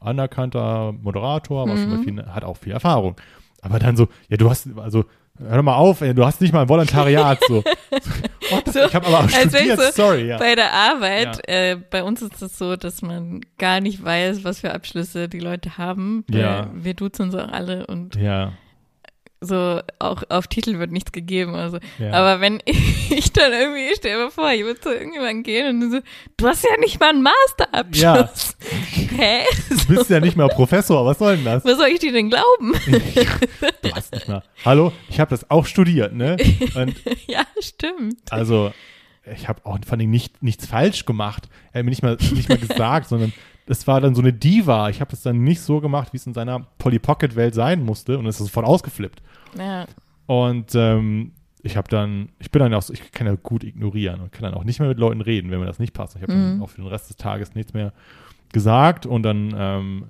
anerkannter Moderator, Mhm. viel, hat auch viel Erfahrung. Aber dann so, ja, du hast, also, hör doch mal auf, ey, du hast nicht mal ein Volontariat, so. The- So, ich habe aber auch studiert, so sorry, ja. Bei der Arbeit, äh, bei uns ist es so, dass man gar nicht weiß, was für Abschlüsse die Leute haben. Ja. Wir duzen uns auch alle und Ja, so auch auf Titel wird nichts gegeben. Also. ja. Aber wenn ich dann irgendwie, ich stell mir vor, ich würde zu irgendjemandem gehen und so, du hast ja nicht mal einen Masterabschluss. Hä? du bist ja nicht mal Professor, was soll denn das? Was soll ich dir denn glauben? Du hast nicht mal. Hallo, ich habe das auch studiert, ne? Und ja, stimmt. Also, ich habe auch vor allem nicht, nichts falsch gemacht. Er hat mir nicht mal, nicht mal gesagt, sondern das war dann so eine Diva. Ich habe das dann nicht so gemacht, wie es in seiner Polly Pocket Welt sein musste und es ist sofort ausgeflippt. Ja. Und ähm, ich habe dann, ich bin dann auch so, ich kann ja gut ignorieren und kann dann auch nicht mehr mit Leuten reden, wenn mir das nicht passt. Ich habe dann Mhm. auch für den Rest des Tages nichts mehr gesagt und dann, ähm,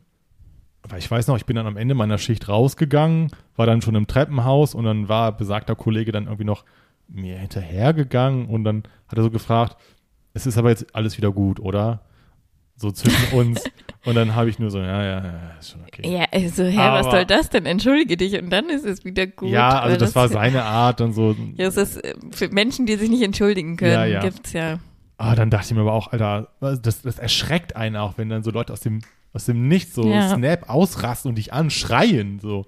weil ich weiß noch, ich bin dann am Ende meiner Schicht rausgegangen, war dann schon im Treppenhaus und dann war besagter Kollege dann irgendwie noch mir hinterhergegangen und dann hat er so gefragt, es ist aber jetzt alles wieder gut, oder? So zwischen uns. und dann habe ich nur so, ja, ja, ja, ist schon okay. Ja, also, hä, was Aber- soll das denn? Entschuldige dich und dann ist es wieder gut. ja, also weil das, war seine Art und so. Ja, es ist äh, für Menschen, die sich nicht entschuldigen können, Ja, ja. gibt's ja. Ah, dann dachte ich mir aber auch, Alter, was- das, das erschreckt einen auch, wenn dann so Leute aus dem, aus dem Nichts so Ja. Snap ausrasten und dich anschreien, so.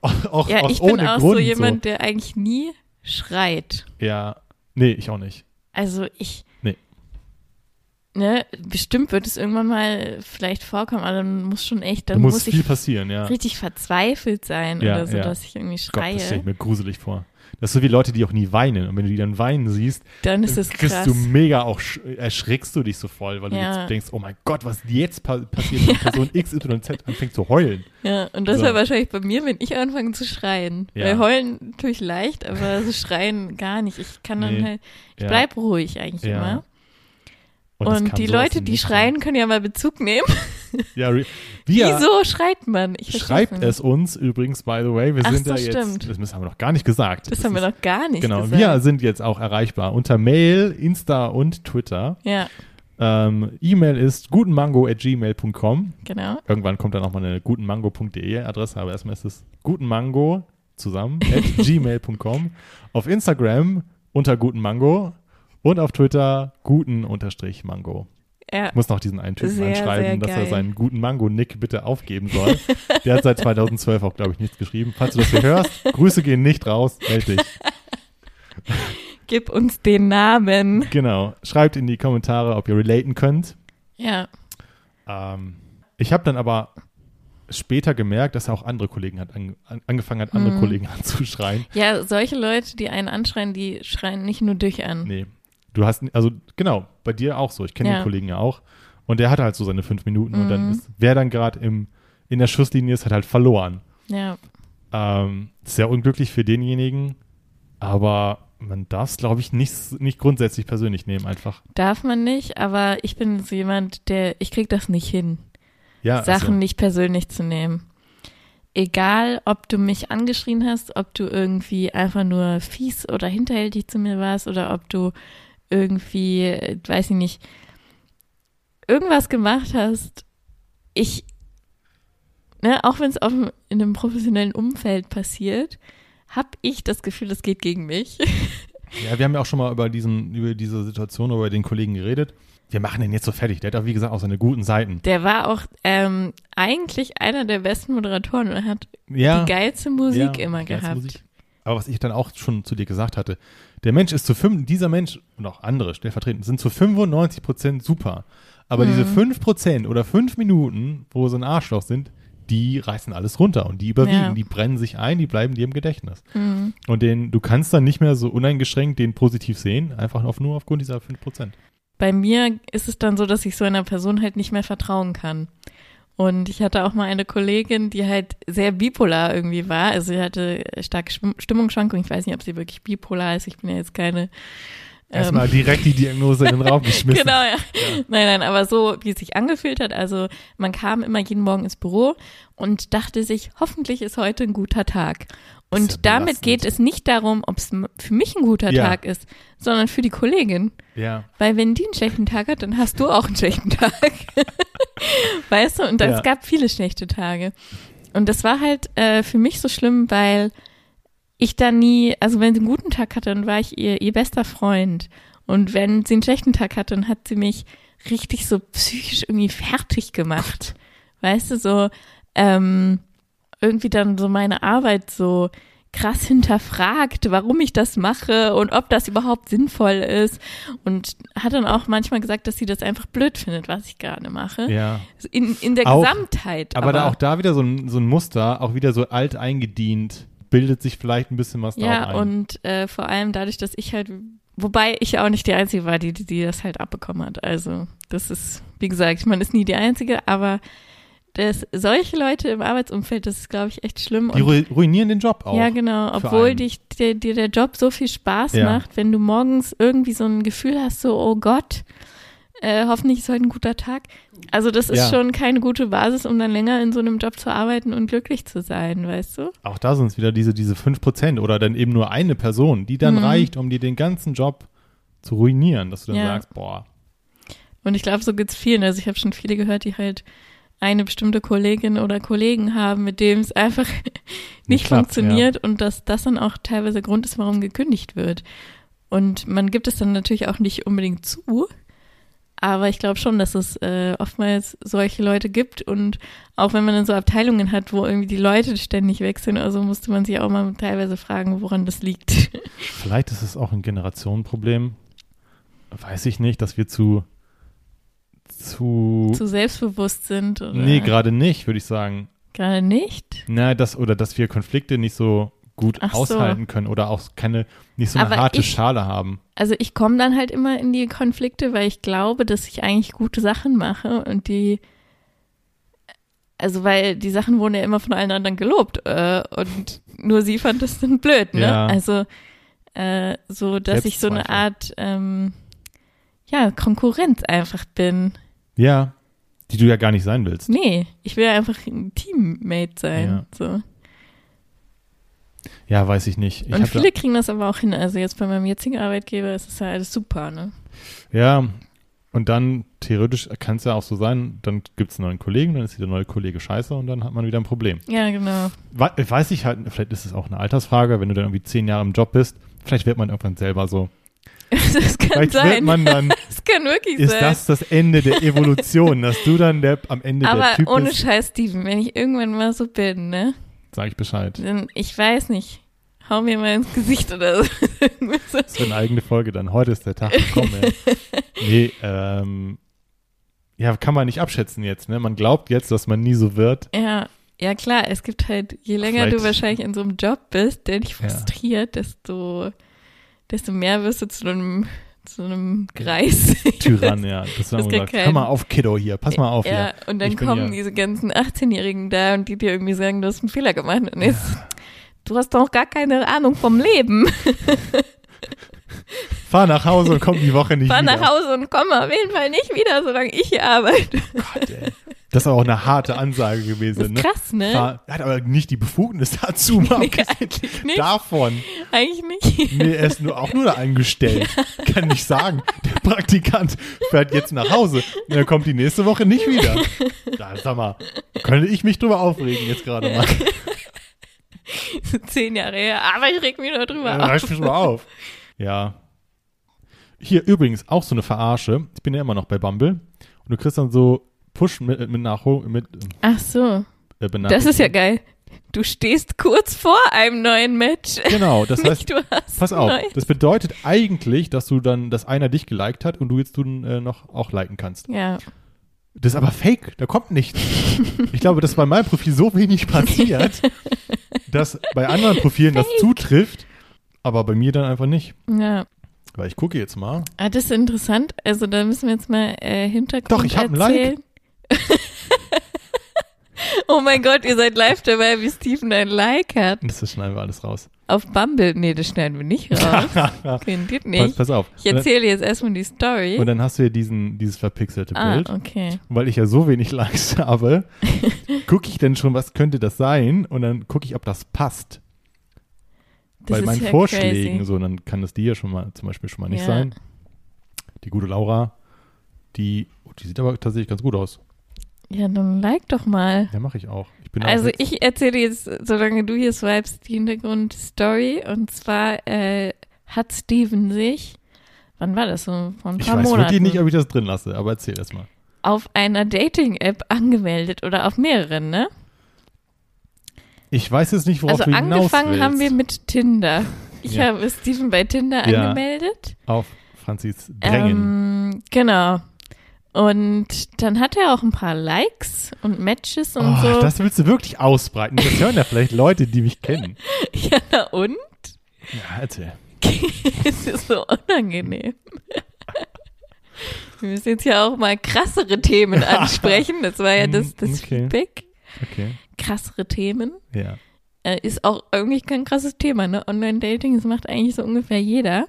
Auch, Ja, auch ich bin auch Grund. so jemand, der eigentlich nie schreit. So. Ja, nee, ich auch nicht. Also ich. Ne, bestimmt wird es irgendwann mal vielleicht vorkommen, aber dann muss schon echt, Da dann muss, muss, viel ich passieren, ja. richtig verzweifelt sein Ja, oder so, ja. dass ich irgendwie Gott, schreie. das stelle ich mir gruselig vor. Das ist so wie Leute, die auch nie weinen. Und wenn du die dann weinen siehst, dann ist es kriegst krass. du mega auch, sch- erschrickst du dich so voll, weil du Ja. jetzt denkst, oh mein Gott, was jetzt pa passiert, wenn Person XYZ anfängt zu heulen. Ja, und das So. wäre wahrscheinlich bei mir, wenn ich anfange zu schreien. Ja. Weil heulen natürlich leicht, aber so schreien gar nicht. Ich kann dann Nee. halt, ich Ja. bleib ruhig eigentlich Ja. immer. Das Und, kann die Leute, die schreien, können ja mal Bezug nehmen. Ja, wir, Wieso schreit man? Ich Schreibt es uns übrigens, by the way. Wir Ach sind so, da jetzt, stimmt. das haben wir noch gar nicht gesagt. Das haben wir ist- noch gar nicht Genau, gesagt. wir sind jetzt auch erreichbar unter Mail, Insta und Twitter. Ja, Ähm, E-Mail ist gutenmango.gmail.com. genau. Irgendwann kommt dann auch mal eine gutenmango.de Adresse, aber erstmal ist es gutenmango zusammen at gmail.com. Auf Instagram unter gutenmango und auf Twitter guten-mango. Ja, Ich muss noch diesen einen Typen Sehr, anschreiben, dass er seinen guten Mango-Nick bitte aufgeben soll. Der hat seit 2012 auch, glaube ich, nichts geschrieben. Falls du das hier hörst, Grüße gehen nicht raus, melde dich. gib uns den Namen. Genau. Schreibt in die Kommentare, ob ihr relaten könnt. Ja, Ähm, ich habe dann aber später gemerkt, dass er auch andere Kollegen hat an, an, angefangen hat, andere Mhm. Kollegen anzuschreien. ja, solche Leute, die einen anschreien, die schreien nicht nur dich an. Nee. Du hast, also genau, bei dir auch so. Ich kenne Ja. den Kollegen ja auch. Und der hatte halt so seine fünf Minuten und dann Mhm. ist, wer dann gerade im in der Schusslinie ist, hat halt verloren. Ja, Ähm, sehr unglücklich für denjenigen, aber man darf es, glaube ich, nicht, nicht grundsätzlich persönlich nehmen, einfach. darf man nicht, aber ich bin so jemand, der, ich krieg das nicht hin. Ja, Sachen also, nicht persönlich zu nehmen. Egal, ob du mich angeschrien hast, ob du irgendwie einfach nur fies oder hinterhältig zu mir warst oder ob du irgendwie, weiß ich nicht, irgendwas gemacht hast. Ich, ne, auch wenn es in einem professionellen Umfeld passiert, habe ich das Gefühl, das geht gegen mich. ja, wir haben ja auch schon mal über, diesen, über diese Situation über den Kollegen geredet. Wir machen den jetzt so fertig. Der hat auch, wie gesagt, auch seine guten Seiten. Der war auch ähm, eigentlich einer der besten Moderatoren und hat Ja, die geilste Musik ja, immer geilste gehabt. Musik. Aber was ich dann auch schon zu dir gesagt hatte, Der Mensch ist zu fünf, dieser Mensch und auch andere stellvertretend sind zu 95 Prozent super. Aber diese Mhm. 5 Prozent oder 5 Minuten, wo so ein Arschloch sind, die reißen alles runter und die überwiegen, Ja. die brennen sich ein, die bleiben dir im Gedächtnis. Mhm. Und den, du kannst dann nicht mehr so uneingeschränkt den positiv sehen, einfach auf, nur aufgrund dieser 5 Prozent. Bei mir ist es dann so, dass ich so einer Person halt nicht mehr vertrauen kann. Und ich hatte auch mal eine Kollegin, die halt sehr bipolar irgendwie war. Also sie hatte starke Stimm- Stimmungsschwankungen. Ich weiß nicht, ob sie wirklich bipolar ist. Ich bin ja jetzt keine. ähm, Erstmal direkt die Diagnose in den Raum geschmissen. Genau, ja. Nein, nein, aber so, wie es sich angefühlt hat. Also man kam immer jeden Morgen ins Büro und dachte sich, hoffentlich ist heute ein guter Tag. Und ja damit geht es nicht darum, ob es für mich ein guter Ja. Tag ist, sondern für die Kollegin. Ja. Weil wenn die einen schlechten Tag hat, dann hast du auch einen schlechten Tag. weißt du? Und es Ja. gab viele schlechte Tage. Und das war halt äh, für mich so schlimm, weil ich da nie, also wenn sie einen guten Tag hatte, dann war ich ihr, ihr bester Freund. Und wenn sie einen schlechten Tag hatte, dann hat sie mich richtig so psychisch irgendwie fertig gemacht. Weißt du, so ähm, irgendwie dann so meine Arbeit so krass hinterfragt, warum ich das mache und ob das überhaupt sinnvoll ist. Und hat dann auch manchmal gesagt, dass sie das einfach blöd findet, was ich gerade mache. Ja. In, in der Auch- Gesamtheit. Aber, da auch da wieder so ein, so ein Muster, auch wieder so alt eingedient, bildet sich vielleicht ein bisschen was Ja, darauf ein. und äh, vor allem dadurch, dass ich halt, wobei ich ja auch nicht die Einzige war, die, die, die das halt abbekommen hat. Also das ist, wie gesagt, man ist nie die Einzige, aber das, solche Leute im Arbeitsumfeld, das ist, glaube ich, echt schlimm. Die ru- ruinieren den Job auch. ja, genau, obwohl dich, dir, dir der Job so viel Spaß Ja. macht, wenn du morgens irgendwie so ein Gefühl hast, so, oh Gott, äh, hoffentlich ist heute ein guter Tag. Also das ist Ja. schon keine gute Basis, um dann länger in so einem Job zu arbeiten und glücklich zu sein, weißt du? Auch da sind es wieder diese, diese 5% oder dann eben nur eine Person, die dann Mhm. reicht, um dir den ganzen Job zu ruinieren, dass du dann Ja. sagst, boah, Und ich glaube, so geht's vielen. Also ich habe schon viele gehört, die halt eine bestimmte Kollegin oder Kollegen haben, mit dem es einfach nicht klappt, funktioniert und dass das dann auch teilweise Grund ist, warum gekündigt wird. Und man gibt es dann natürlich auch nicht unbedingt zu, aber ich glaube schon, dass es äh, oftmals solche Leute gibt und auch wenn man dann so Abteilungen hat, wo irgendwie die Leute ständig wechseln, also musste man sich auch mal teilweise fragen, woran das liegt. vielleicht ist es auch ein Generationenproblem. Weiß ich nicht, dass wir zu, zu, zu selbstbewusst sind oder nee, gerade nicht, würde ich sagen. gerade nicht. Na, das, oder dass wir Konflikte nicht so gut Ach so. aushalten können oder auch keine, nicht so eine Aber harte ich- Schale haben. Also ich komme dann halt immer in die Konflikte, weil ich glaube, dass ich eigentlich gute Sachen mache und die, also weil die Sachen wurden ja immer von allen anderen gelobt äh, und nur sie fand das dann blöd, ne? Ja. Also äh, so, dass ich so eine. Art, ähm, ja, Konkurrenz einfach bin. Ja, die du ja gar nicht sein willst. Nee, ich will einfach ein Teammate sein. Ja. So. Ja, weiß ich nicht. Ich Und hab da- viele kriegen das aber auch hin. Also jetzt bei meinem jetzigen Arbeitgeber ist es ja alles super, ne? Ja, und dann theoretisch kann es ja auch so sein, dann gibt es einen neuen Kollegen, dann ist der neue Kollege scheiße und dann hat man wieder ein Problem. Ja, genau. We weiß ich halt, vielleicht ist es auch eine Altersfrage, wenn du dann irgendwie zehn Jahre im Job bist, vielleicht wird man irgendwann selber so. Das kann Vielleicht wird sein. man dann, kann wirklich ist sein. das das Ende der Evolution, dass du dann der, am Ende Aber der Typ ohne bist, Scheiß, Steven, wenn ich irgendwann mal so bin, ne? sag ich Bescheid. Dann, ich weiß nicht, hau mir mal ins Gesicht oder so. Das wird eine eigene Folge dann. Heute ist der Tag gekommen. ey. Nee, ähm, ja, kann man nicht abschätzen jetzt, ne? Man glaubt jetzt, dass man nie so wird. ja, ja klar, es gibt halt, je länger du Vielleicht- wahrscheinlich in so einem Job bist, der dich Ja. frustriert, desto, desto mehr wirst du zu einem, zu einem Greis. Tyrann, ja. Das Das ist gesagt, kein- hör mal auf, Kiddo hier, pass mal auf ja, hier. und dann Ich kommen ja- diese ganzen 18-Jährigen da und die dir irgendwie sagen, du hast einen Fehler gemacht. Und jetzt, du hast doch gar keine Ahnung vom Leben. Fahr nach Hause und komm die Woche nicht Fahr wieder. nach Hause und komm auf jeden Fall nicht wieder, solange ich hier arbeite. Gott, ey. Das ist aber auch eine harte Ansage Das gewesen, ist ne? krass, ne? Fahr, er hat aber nicht die Befugnis dazu, mal Nee, eigentlich nicht. davon. Eigentlich nicht. Nee, er ist nur, auch nur da angestellt. Kann nicht sagen. Der Praktikant fährt jetzt nach Hause und er kommt die nächste Woche nicht wieder. Da, sag mal, könnte ich mich drüber aufregen jetzt gerade mal. Zehn Jahre her, aber ich reg mich nur drüber Ja, auf. reicht mich mal auf. Ja. Hier übrigens auch so eine Verarsche. Ich bin ja immer noch bei Bumble. Und du kriegst dann so Push mit, mit Nachho mit Ach so, äh, das ist ja geil. du stehst kurz vor einem neuen Match. Genau, das heißt, Nicht, du hast pass auf, das bedeutet eigentlich, dass du dann, dass einer dich geliked hat und du jetzt du äh, noch auch liken kannst. Ja. Das ist aber fake, da kommt nichts. ich glaube, dass bei meinem Profil so wenig passiert, dass bei anderen Profilen das zutrifft, aber bei mir dann einfach nicht. Ja. Weil ich gucke jetzt mal. Ah, das ist interessant. Also da müssen wir jetzt mal äh, Hintergrund Doch, ich hab ein Like. oh mein Gott, ihr seid live dabei, wie Steven ein Like hat. Das schneiden wir alles raus. Auf Bumble. Nee, das schneiden wir nicht raus. pass, ihr nicht. pass auf. Ich erzähle jetzt erstmal die Story. Und dann hast du hier diesen, dieses verpixelte ah, Bild. okay. Weil ich ja so wenig Likes habe, gucke ich dann schon, was könnte das sein? Und dann gucke ich, ob das passt. Das Bei meinen ja Vorschlägen, crazy. so, dann kann das die ja schon mal zum Beispiel schon mal nicht Ja. sein. Die gute Laura, die, oh, die sieht aber tatsächlich ganz gut aus. Ja, dann like doch mal. Ja, mache ich auch. Ich Also jetzt- ich erzähle jetzt, solange du hier swipest, die Hintergrundstory. Und zwar äh, hat Steven sich, wann war das so? Vor ein ich paar weiß Monaten. wirklich nicht, ob ich das drin lasse, aber erzähl erst mal. auf einer Dating-App angemeldet oder auf mehreren, ne? Ich weiß jetzt nicht, worauf also du hinaus angefangen willst. haben wir mit Tinder. Ich Ja. habe Steven bei Tinder Ja. angemeldet. Auf Franzis Drängen. Ähm, genau. Und dann hat er auch ein paar Likes und Matches und oh, so. Das willst du wirklich ausbreiten. Das hören ja vielleicht Leute, die mich kennen. ja, na und? Ja, erzähl. es ist so unangenehm. Wir müssen jetzt ja auch mal krassere Themen ansprechen. Das war ja das, das Okay. Feedback. Okay. Krassere Themen. Ja. äh, ist auch irgendwie kein krasses Thema, ne? Online-Dating, das macht eigentlich so ungefähr jeder.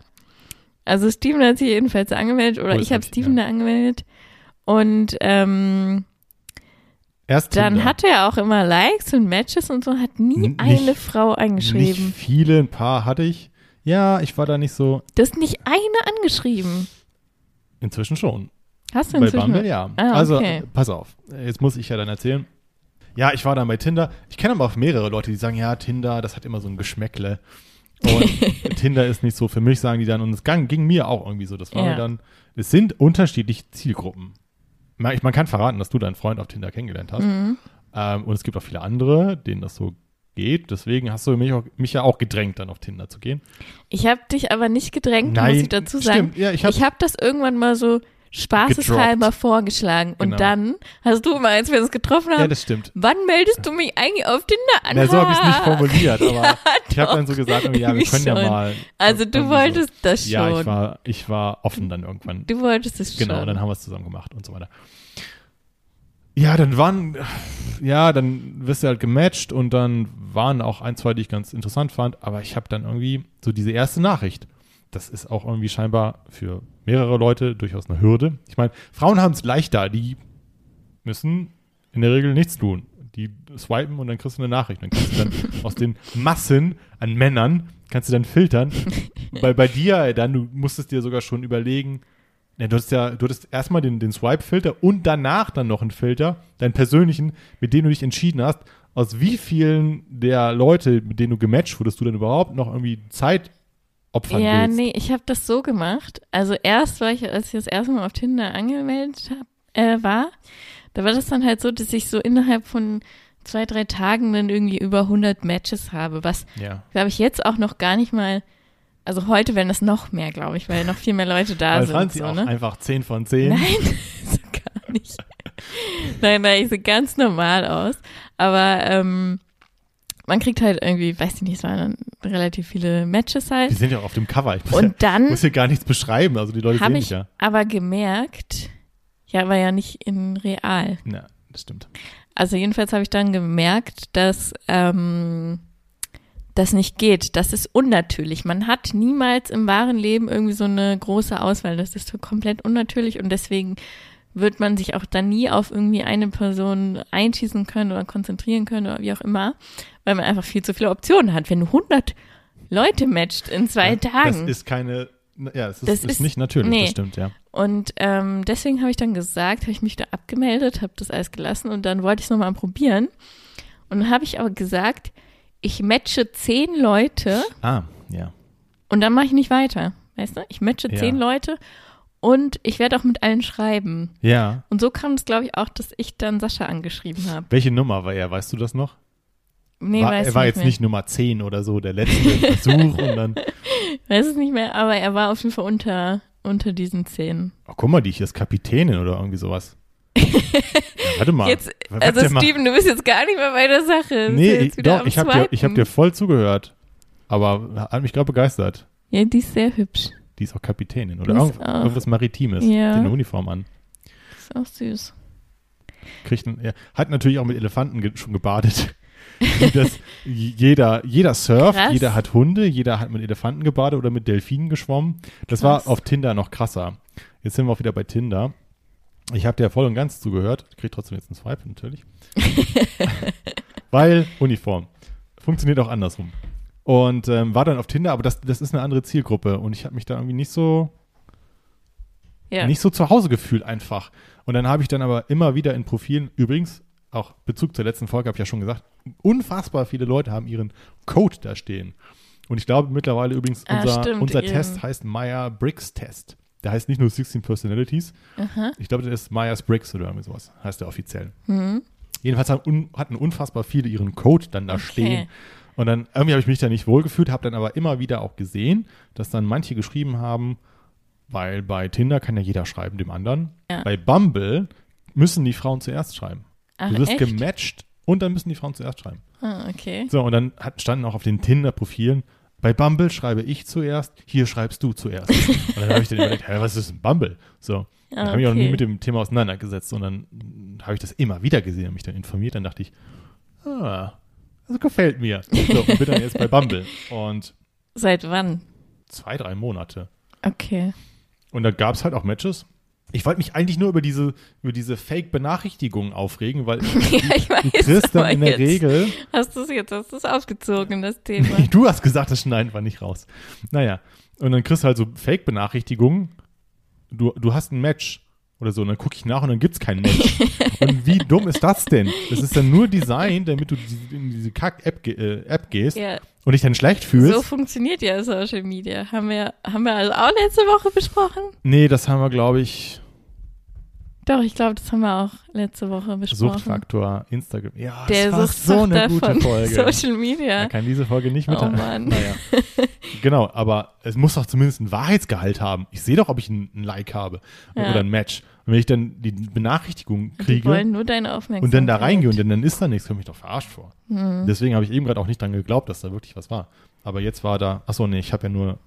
Also Steven hat sich jedenfalls angemeldet oder Cool, ich habe Steven ja. da angemeldet. Und ähm, Erst dann Tinder. hatte er auch immer Likes und Matches und so, hat nie N- nicht- eine Frau Nicht angeschrieben. viele, ein paar hatte ich. Ja, ich war da nicht so. Das ist nicht eine angeschrieben. Inzwischen schon. Hast du Bei inzwischen? Bumble, ja. Ah, Also, okay. äh, pass auf. Jetzt muss ich ja dann erzählen. Ja, ich war dann bei Tinder. Ich kenne aber auch mehrere Leute, die sagen, ja, Tinder, das hat immer so ein Geschmäckle. Und Tinder ist nicht so für mich, sagen die dann. Und es ging mir auch irgendwie so. Das war Ja. mir dann, es sind unterschiedliche Zielgruppen. Man, man kann verraten, dass du deinen Freund auf Tinder kennengelernt hast. Mhm. Ähm, und es gibt auch viele andere, denen das so geht. Deswegen hast du mich, auch, mich ja auch gedrängt, dann auf Tinder zu gehen. Ich habe dich aber nicht gedrängt, Nein, muss ich dazu sagen. stimmt. Ja, ich hab- ich habe das irgendwann mal so spaßeshalber vorgeschlagen. Und Genau. dann hast du mal, als wir uns getroffen haben, Ja, das stimmt. Wann meldest du mich eigentlich auf Tinder an? Na, so habe ich es nicht formuliert, aber Ja, ich habe dann so gesagt, ja, wir können ja schon. mal. Also du wolltest das So. schon. Ja, ich war, ich war offen dann irgendwann. du wolltest es Genau, schon. dann haben wir es zusammen gemacht und so weiter. Ja, dann waren, ja, dann wirst du halt gematcht und dann waren auch ein, zwei, die ich ganz interessant fand, aber ich habe dann irgendwie so diese erste Nachricht. Das ist auch irgendwie scheinbar für mehrere Leute durchaus eine Hürde. Ich meine, Frauen haben es leichter, die müssen in der Regel nichts tun. Die swipen und dann kriegst du eine Nachricht. Dann kannst du dann aus den Massen an Männern, kannst du dann filtern. Weil bei dir dann, du musstest dir sogar schon überlegen, ja, du hattest ja, du hattest erstmal den, den Swipe-Filter und danach dann noch einen Filter, deinen persönlichen, mit dem du dich entschieden hast, aus wie vielen der Leute, mit denen du gematcht wurdest, du dann überhaupt noch irgendwie Zeit opfern ja, willst. nee, ich habe das so gemacht. Also erst war ich, als ich das erste Mal auf Tinder angemeldet hab, äh, war, da war das dann halt so, dass ich so innerhalb von zwei, drei Tagen dann irgendwie über 100 Matches habe, was Ja. glaube ich jetzt auch noch gar nicht mal, also heute werden es noch mehr, glaube ich, weil noch viel mehr Leute da Weil sind. Franzi so, auch ne? einfach 10 von 10. Nein, so gar nicht. nein, nein, ich sehe ganz normal aus. Aber ähm, man kriegt halt irgendwie, weiß ich nicht, es waren dann relativ viele Matches Die halt. sind ja auch auf dem Cover. Ich muss, Und dann muss hier gar nichts beschreiben. Also die Leute sehen mich ich ja. aber gemerkt, ja, aber ja nicht in real. Ja, das stimmt. Also jedenfalls habe ich dann gemerkt, dass ähm, das nicht geht. Das ist unnatürlich. Man hat niemals im wahren Leben irgendwie so eine große Auswahl. Das ist so komplett unnatürlich und deswegen wird man sich auch dann nie auf irgendwie eine Person einschießen können oder konzentrieren können oder wie auch immer, weil man einfach viel zu viele Optionen hat. Wenn du 100 Leute matcht in zwei ja, Tagen. Das ist keine, ja, es ist, Das ist, ist- nicht natürlich, nee. das stimmt, ja. Und ähm, deswegen habe ich dann gesagt, habe ich mich da abgemeldet, habe das alles gelassen und dann wollte ich es nochmal probieren. Und dann habe ich aber gesagt, ich matche zehn Leute Ah, ja. und dann mache ich nicht weiter. Weißt du? Ich matche Ja. zehn Leute und ich werde auch mit allen schreiben. Ja. Und so kam es, glaube ich, auch, dass ich dann Sascha angeschrieben habe. Welche Nummer war er? Weißt du das noch? Nee, war, er war nicht jetzt mehr. nicht Nummer 10 oder so, der letzte Versuch und dann, Weiß es nicht mehr, aber er war auf jeden Fall unter, unter diesen zehn. oh, guck mal, die hier ist Kapitänin oder irgendwie sowas. ja, warte mal. Jetzt, also macht- Steven, du bist jetzt gar nicht mehr bei der Sache. Nee, ich, doch, ich habe dir, ich hab dir voll zugehört. Aber hat mich gerade begeistert. Ja, die ist sehr hübsch. Die ist auch Kapitänin oder irgend, auch- irgendwas Maritimes. Ja. Die eine Uniform an. Ist auch süß. Kriegt ein, ja, hat natürlich auch mit Elefanten ge schon gebadet. Das, jeder, jeder surft, Krass. jeder hat Hunde, jeder hat mit Elefanten gebadet oder mit Delfinen geschwommen. Das Krass. war auf Tinder noch krasser. Jetzt sind wir auch wieder bei Tinder. Ich habe dir voll und ganz zugehört. Ich krieg trotzdem jetzt einen Swipe, natürlich. Weil Uniform. Funktioniert auch andersrum. Und ähm, war dann auf Tinder, aber das, das ist eine andere Zielgruppe. Und ich habe mich da irgendwie nicht so, Ja. nicht so zu Hause gefühlt einfach. Und dann habe ich dann aber immer wieder in Profilen, übrigens, auch Bezug zur letzten Folge habe ich ja schon gesagt, unfassbar viele Leute haben ihren Code da stehen. Und ich glaube mittlerweile übrigens, Ah, unser, stimmt, unser Test heißt Meyer-Briggs-Test. Der heißt nicht nur 16 Personalities. Aha. Ich glaube, der ist Myers-Briggs oder irgendwie sowas, heißt der offiziell. Mhm. Jedenfalls haben un, hatten unfassbar viele ihren Code dann da Okay. stehen. Und dann irgendwie habe ich mich da nicht wohlgefühlt, habe dann aber immer wieder auch gesehen, dass dann manche geschrieben haben, weil bei Tinder kann ja jeder schreiben dem anderen. Ja. Bei Bumble müssen die Frauen zuerst schreiben. Ach, du wirst echt? gematcht und dann müssen die Frauen zuerst schreiben. Ah, okay. So, und dann hat, standen auch auf den Tinder-Profilen, bei Bumble schreibe ich zuerst, hier schreibst du zuerst. und dann habe ich dann überlegt, hä, was ist ein Bumble? So. Ah, habe ich auch nie okay. mit dem Thema auseinandergesetzt, sondern habe ich das immer wieder gesehen und mich dann informiert. Dann dachte ich, ah, das gefällt mir. So, und bin dann jetzt bei Bumble. Und Seit wann? zwei, drei Monate. Okay. Und da gab es halt auch Matches. Ich wollte mich eigentlich nur über diese, über diese Fake-Benachrichtigungen aufregen, weil ja, ich weiß. du kriegst dann in der Regel, Hast du es jetzt, hast du es aufgezogen, das Thema. du hast gesagt, das schneiden wir nicht raus. Naja, und dann kriegst du halt so Fake-Benachrichtigungen. Du, du hast ein Match oder so, und dann gucke ich nach und dann gibt's kein Match. und wie dumm ist das denn? Das ist dann nur Design, damit du in diese Kack-App äh, App gehst ja, und dich dann schlecht fühlst. so funktioniert ja Social Media. Haben wir, haben wir also auch letzte Woche besprochen? nee, das haben wir, glaube ich, Doch, ich glaube, das haben wir auch letzte Woche besprochen. Suchtfaktor, Instagram. Ja, Der das war so eine gute von Folge. Social Man Media. kann diese Folge nicht mit. Oh Mann. Naja. genau, aber es muss doch zumindest einen Wahrheitsgehalt haben. Ich sehe doch, ob ich ein, ein Like habe Ja. oder ein Match. Und wenn ich dann die Benachrichtigung Die kriege wollen nur deine Aufmerksamkeit. und dann da reingehe und dann, dann ist da nichts, komme ich doch verarscht vor. Hm. Deswegen habe ich eben gerade auch nicht dran geglaubt, dass da wirklich was war. Aber jetzt war da, achso, nee, ich habe ja nur,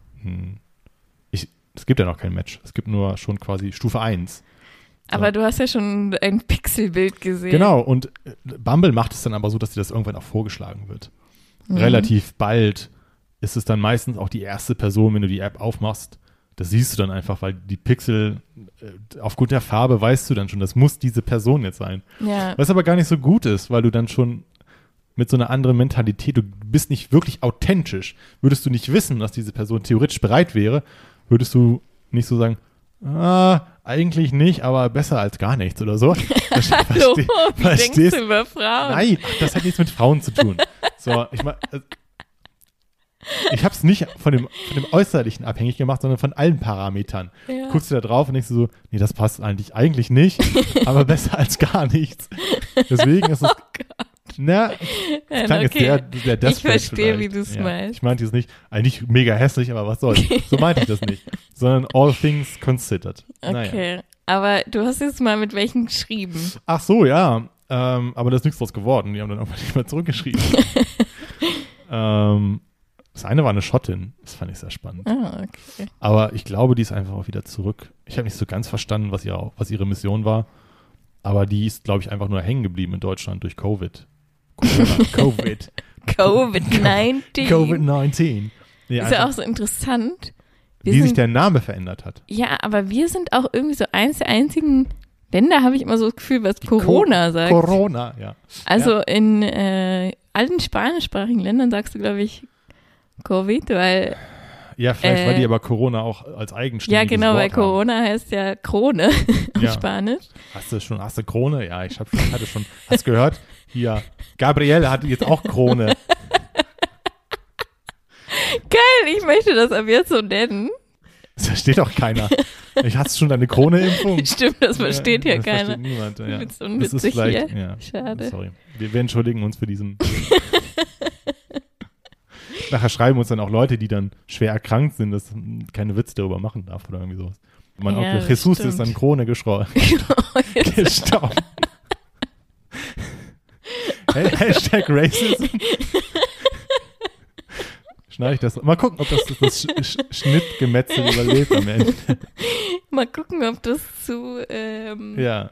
ich, es gibt ja noch kein Match. Es gibt nur schon quasi Stufe 1. Aber du hast ja schon ein Pixelbild gesehen. Genau, und äh, Bumble macht es dann aber so, dass dir das irgendwann auch vorgeschlagen wird. Mhm. Relativ bald ist es dann meistens auch die erste Person, wenn du die App aufmachst. Das siehst du dann einfach, weil die Pixel, aufgrund der Farbe weißt du dann schon, das muss diese Person jetzt sein. Ja. Was aber gar nicht so gut ist, weil du dann schon mit so einer anderen Mentalität, du bist nicht wirklich authentisch. Würdest du nicht wissen, dass diese Person theoretisch bereit wäre, würdest du nicht so sagen, ah, eigentlich nicht, aber besser als gar nichts oder so. Hallo, verste- wie denkst verstehst- du über Frauen? Nein, das hat nichts mit Frauen zu tun. So, ich mein, äh, ich habe es nicht von dem, von dem Äußerlichen abhängig gemacht, sondern von allen Parametern. Ja. Guckst du da drauf und denkst du so, nee, das passt eigentlich eigentlich nicht, aber besser als gar nichts. Deswegen ist es, na, das Ja, klang jetzt okay. sehr, sehr Ich verstehe, vielleicht. wie du es ja. meinst. Ich meinte jetzt nicht, eigentlich mega hässlich, aber was soll's. So meinte ich das nicht. Sondern all things considered. Naja. Okay. Aber du hast jetzt mal mit welchen geschrieben. Ach so, ja. Ähm, aber da ist nichts draus geworden. Die haben dann irgendwann nicht mehr zurückgeschrieben. ähm, das eine war eine Schottin. Das fand ich sehr spannend. Ah, okay. Aber ich glaube, die ist einfach auch wieder zurück. Ich habe nicht so ganz verstanden, was, ihr, was ihre Mission war. Aber die ist, glaube ich, einfach nur hängen geblieben in Deutschland durch Covid. Covid. Covid-19. Covid-19. Nee, Ist ja auch so interessant. Wir wie sich sind, der Name verändert hat. ja, aber wir sind auch irgendwie so eins der einzigen Länder, habe ich immer so das Gefühl, was Corona Co sagt. Corona, ja. Also in äh, allen spanischsprachigen Ländern sagst du, glaube ich, Covid, weil, Ja, vielleicht war Äh, die aber Corona auch als eigenständiges ja genau, weil Wort haben. Corona heißt ja Krone auf Ja. Spanisch. Hast du schon, hast du Krone? Ja, ich hab schon, hatte schon, hast gehört? Hier, Gabriele hat jetzt auch Krone. Geil, ich möchte das ab jetzt so nennen. Das versteht doch keiner. Ich hast schon deine Krone-Impfung? Stimmt, das versteht ja, das keiner. Versteht niemand. Ja. Das ist vielleicht, hier. ja. Schade. Sorry. Wir, wir entschuldigen uns für diesen Nachher schreiben uns dann auch Leute, die dann schwer erkrankt sind, dass man keine Witze darüber machen darf oder irgendwie sowas. Man Ja, das Jesus stimmt. ist an Krone geschro- gestorben. Hey, Hashtag Racism. Schneide ich das. Mal gucken, ob das das Sch Schnittgemetzel überlebt am Ende. Mal gucken, ob das zu, ähm, Ja.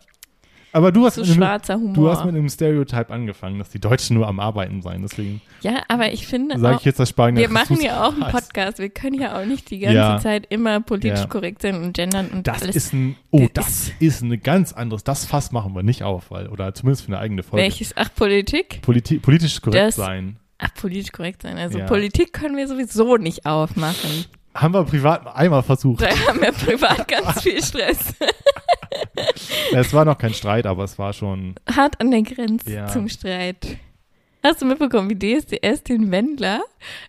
Aber du hast, einem, schwarzer Humor. du hast mit einem Stereotype angefangen, dass die Deutschen nur am Arbeiten seien. Deswegen ja, aber ich finde sage auch, ich jetzt, dass Spanien wir machen ja auch einen. Podcast. Wir können ja auch nicht die ganze Ja. Zeit immer politisch Ja. korrekt sein und gendern und Das alles. ist ein, oh, Das das ist ein ganz anderes, das Fass machen wir nicht auf, weil, oder zumindest für eine eigene Folge. Welches? Ach, Politik? Politi politisch korrekt Das- sein. Ach, politisch korrekt sein. Also Ja. Politik können wir sowieso nicht aufmachen. Haben wir privat einmal versucht. Da haben wir privat ganz viel Stress. Es war noch kein Streit, aber es war schon, Hart an der Grenze Ja. zum Streit. Hast du mitbekommen, wie DSDS den Wendler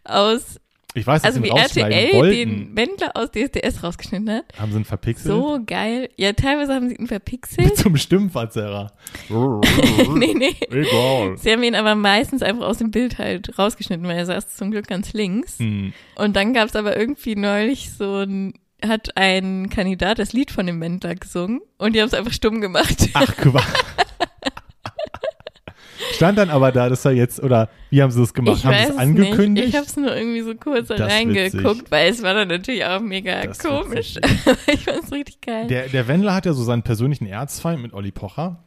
aus, ich weiß, dass also sie wie RTL wollten. den Wendler aus DSDS rausgeschnitten hat? Haben sie ihn verpixelt? So geil. Ja, teilweise haben sie ihn Mit verpixelt. zum Stimmverzerrer. nee, nee. Egal. Sie haben ihn aber meistens einfach aus dem Bild halt rausgeschnitten, weil er saß zum Glück ganz links. Hm. Und dann gab es aber irgendwie neulich so ein, hat ein Kandidat das Lied von dem Wendler gesungen und die haben es einfach stumm gemacht. Ach, Quatsch. Stand dann aber da, dass er jetzt, oder wie haben sie das gemacht? ich haben sie es angekündigt? Nicht. Ich habe es nur irgendwie so kurz reingeguckt, weil es war dann natürlich auch mega Das komisch. ich fand es richtig geil. Der, der Wendler hat ja so seinen persönlichen Erzfeind mit Olli Pocher.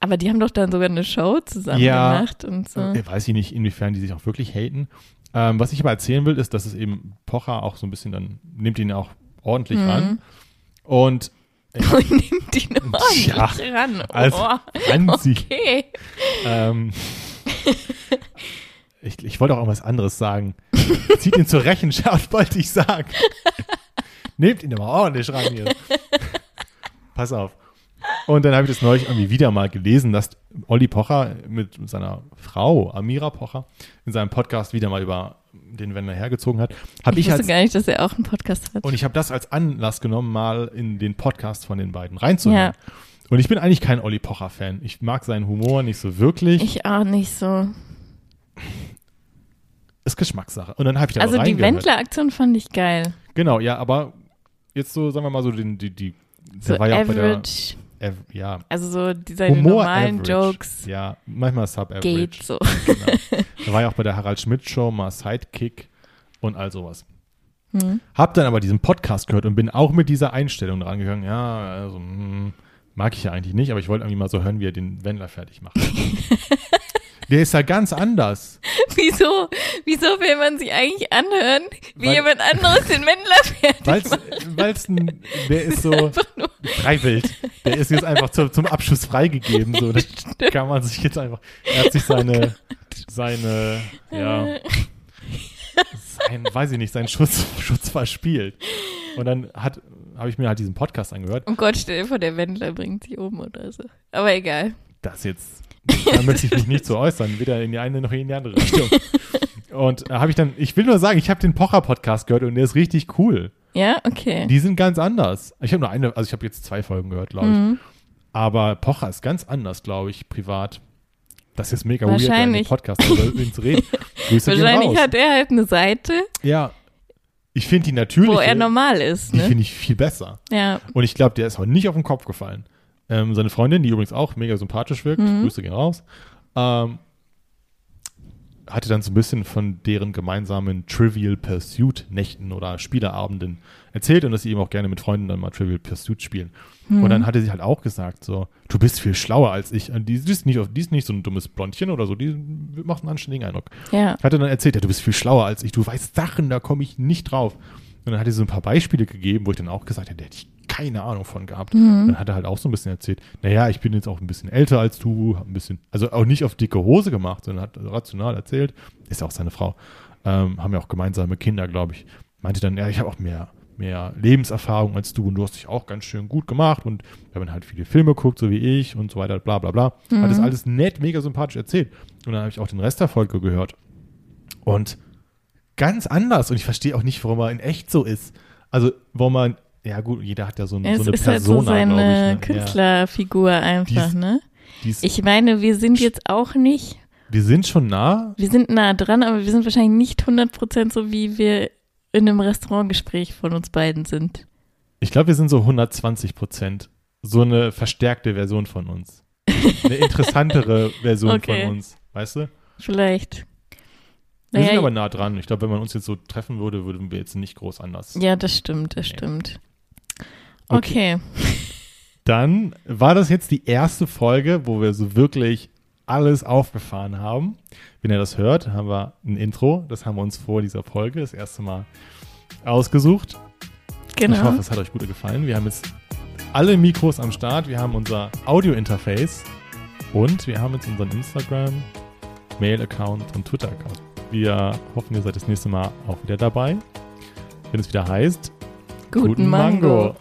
aber die haben doch dann sogar eine Show zusammen Ja. gemacht und so. Äh, Weiß ich nicht, inwiefern die sich auch wirklich haten. Ähm, was ich aber erzählen will, ist, dass es eben Pocher auch so ein bisschen dann, nimmt ihn auch ordentlich Mhm. ran. Und Und nimmt ihn ordentlich Tja, ran. Oh, also, Franzi, okay. ähm, ich, ich wollte auch irgendwas anderes sagen. Zieht ihn zur Rechenschaft, wollte ich sagen. Nehmt ihn aber ordentlich ran hier. Pass auf. Und dann habe ich das neulich irgendwie wieder mal gelesen, dass Olli Pocher mit seiner Frau, Amira Pocher, in seinem Podcast wieder mal über den Wender hergezogen hat. Habe Ich, ich, wusste als, gar nicht, dass er auch einen Podcast hat. und ich habe das als Anlass genommen, mal in den Podcast von den beiden reinzuhören. Und ich bin eigentlich kein Olli Pocher-Fan. Ich mag seinen Humor nicht so wirklich. Ich auch nicht so. ist Geschmackssache. Und dann habe ich da Also die. Wendler-Aktion fand ich geil. Genau, ja, aber jetzt so, sagen wir mal so, den, die, die, der So war ja auch bei der, ja, Also so die, seine Humor normalen average. Jokes Ja, manchmal Sub-Average. geht so. Genau. Da war ja auch bei der Harald Schmidt Show mal Sidekick und all sowas. Hm. Hab dann aber diesen Podcast gehört und bin auch mit dieser Einstellung dran gegangen. Ja, also hm, mag ich ja eigentlich nicht, aber ich wollte irgendwie mal so hören, wie er den Wendler fertig macht. Der ist ja ganz anders. Wieso, wieso will man sich eigentlich anhören, wie Weil- jemand anderes den Wendler fertig Weil's, macht? weil's ein, der ist so freiwild. Der ist jetzt einfach zu, zum Abschluss freigegeben. So, da kann man sich jetzt einfach. Er hat sich seine, seine, ja, sein, weiß ich nicht, seinen Schutz, Schutz verspielt. Und dann hat, habe ich mir halt diesen Podcast angehört. oh Gott, stell dir vor, der Wendler bringt sich um oder so. Aber egal. Das jetzt, da möchte ich mich nicht so äußern, weder in die eine noch in die andere Richtung. Und da habe ich dann, ich will nur sagen, ich habe den Pocher-Podcast gehört und der ist richtig cool. Ja, okay. Die sind ganz anders. Ich habe nur eine, also ich habe jetzt zwei Folgen gehört, glaube ich. Mhm. Aber Pocher ist ganz anders, glaube ich, privat. Das ist mega weird, Wahrscheinlich. Podcast über ihn zu reden. Wahrscheinlich hat er halt eine Seite, Ja. Ich finde die natürlich. wo er normal ist, Die ne? finde ich viel besser. Ja. Und ich glaube, der ist heute nicht auf den Kopf gefallen. Ähm, seine Freundin, die übrigens auch mega sympathisch wirkt, Mhm. Grüße gehen raus, ähm, hatte dann so ein bisschen von deren gemeinsamen Trivial Pursuit Nächten oder Spieleabenden erzählt und dass sie eben auch gerne mit Freunden dann mal Trivial Pursuit spielen. Mhm. Und dann hatte sie halt auch gesagt so, du bist viel schlauer als ich. Und Die, ist nicht, die ist nicht so ein dummes Blondchen oder so, die macht einen anständigen Eindruck. Ja. Hatte dann erzählt, ja, du bist viel schlauer als ich, du weißt Sachen, da komme ich nicht drauf. Und dann hat sie so ein paar Beispiele gegeben, wo ich dann auch gesagt hätte, hätte ich keine Ahnung von gehabt. Mhm. Dann hat er halt auch so ein bisschen erzählt, naja, ich bin jetzt auch ein bisschen älter als du, hab ein bisschen, also auch nicht auf dicke Hose gemacht, sondern hat rational erzählt, ist ja auch seine Frau, ähm, haben ja auch gemeinsame Kinder, glaube ich. Meinte dann, ja, ich habe auch mehr, mehr Lebenserfahrung als du und du hast dich auch ganz schön gut gemacht und wir haben dann halt viele Filme geguckt, so wie ich und so weiter, bla bla bla. Hat das alles nett, mega sympathisch erzählt. Und dann habe ich auch den Rest der Folge gehört. Und ganz anders. Und ich verstehe auch nicht, warum er in echt so ist. Also, warum man, ja gut, jeder hat ja so, ein, Es so eine ist halt so Persona, seine ich. Ne? Künstlerfigur einfach, Die ist- ne? Ja, Ich meine, wir sind jetzt auch nicht Wir sind schon nah. Wir sind nah dran, aber wir sind wahrscheinlich nicht 100% so, wie wir in einem Restaurantgespräch von uns beiden sind. Ich glaube, wir sind so 120 Prozent. So eine verstärkte Version von uns. Eine interessantere Version Okay. von uns. Weißt du? Vielleicht. Wir Naja, sind aber nah dran. Ich glaube, wenn man uns jetzt so treffen würde, würden wir jetzt nicht groß anders. ja, das stimmt, das Nee. stimmt. Okay. Okay. Dann war das jetzt die erste Folge, wo wir so wirklich alles aufgefahren haben. Wenn ihr das hört, haben wir ein Intro. Das haben wir uns vor dieser Folge das erste Mal ausgesucht. Ich Genau. hoffe, es hat euch gut gefallen. Wir haben jetzt alle Mikros am Start. Wir haben unser Audio-Interface und wir haben jetzt unseren Instagram, Mail-Account und Twitter-Account. Wir hoffen, ihr seid das nächste Mal auch wieder dabei, wenn es wieder heißt Guten, Mango.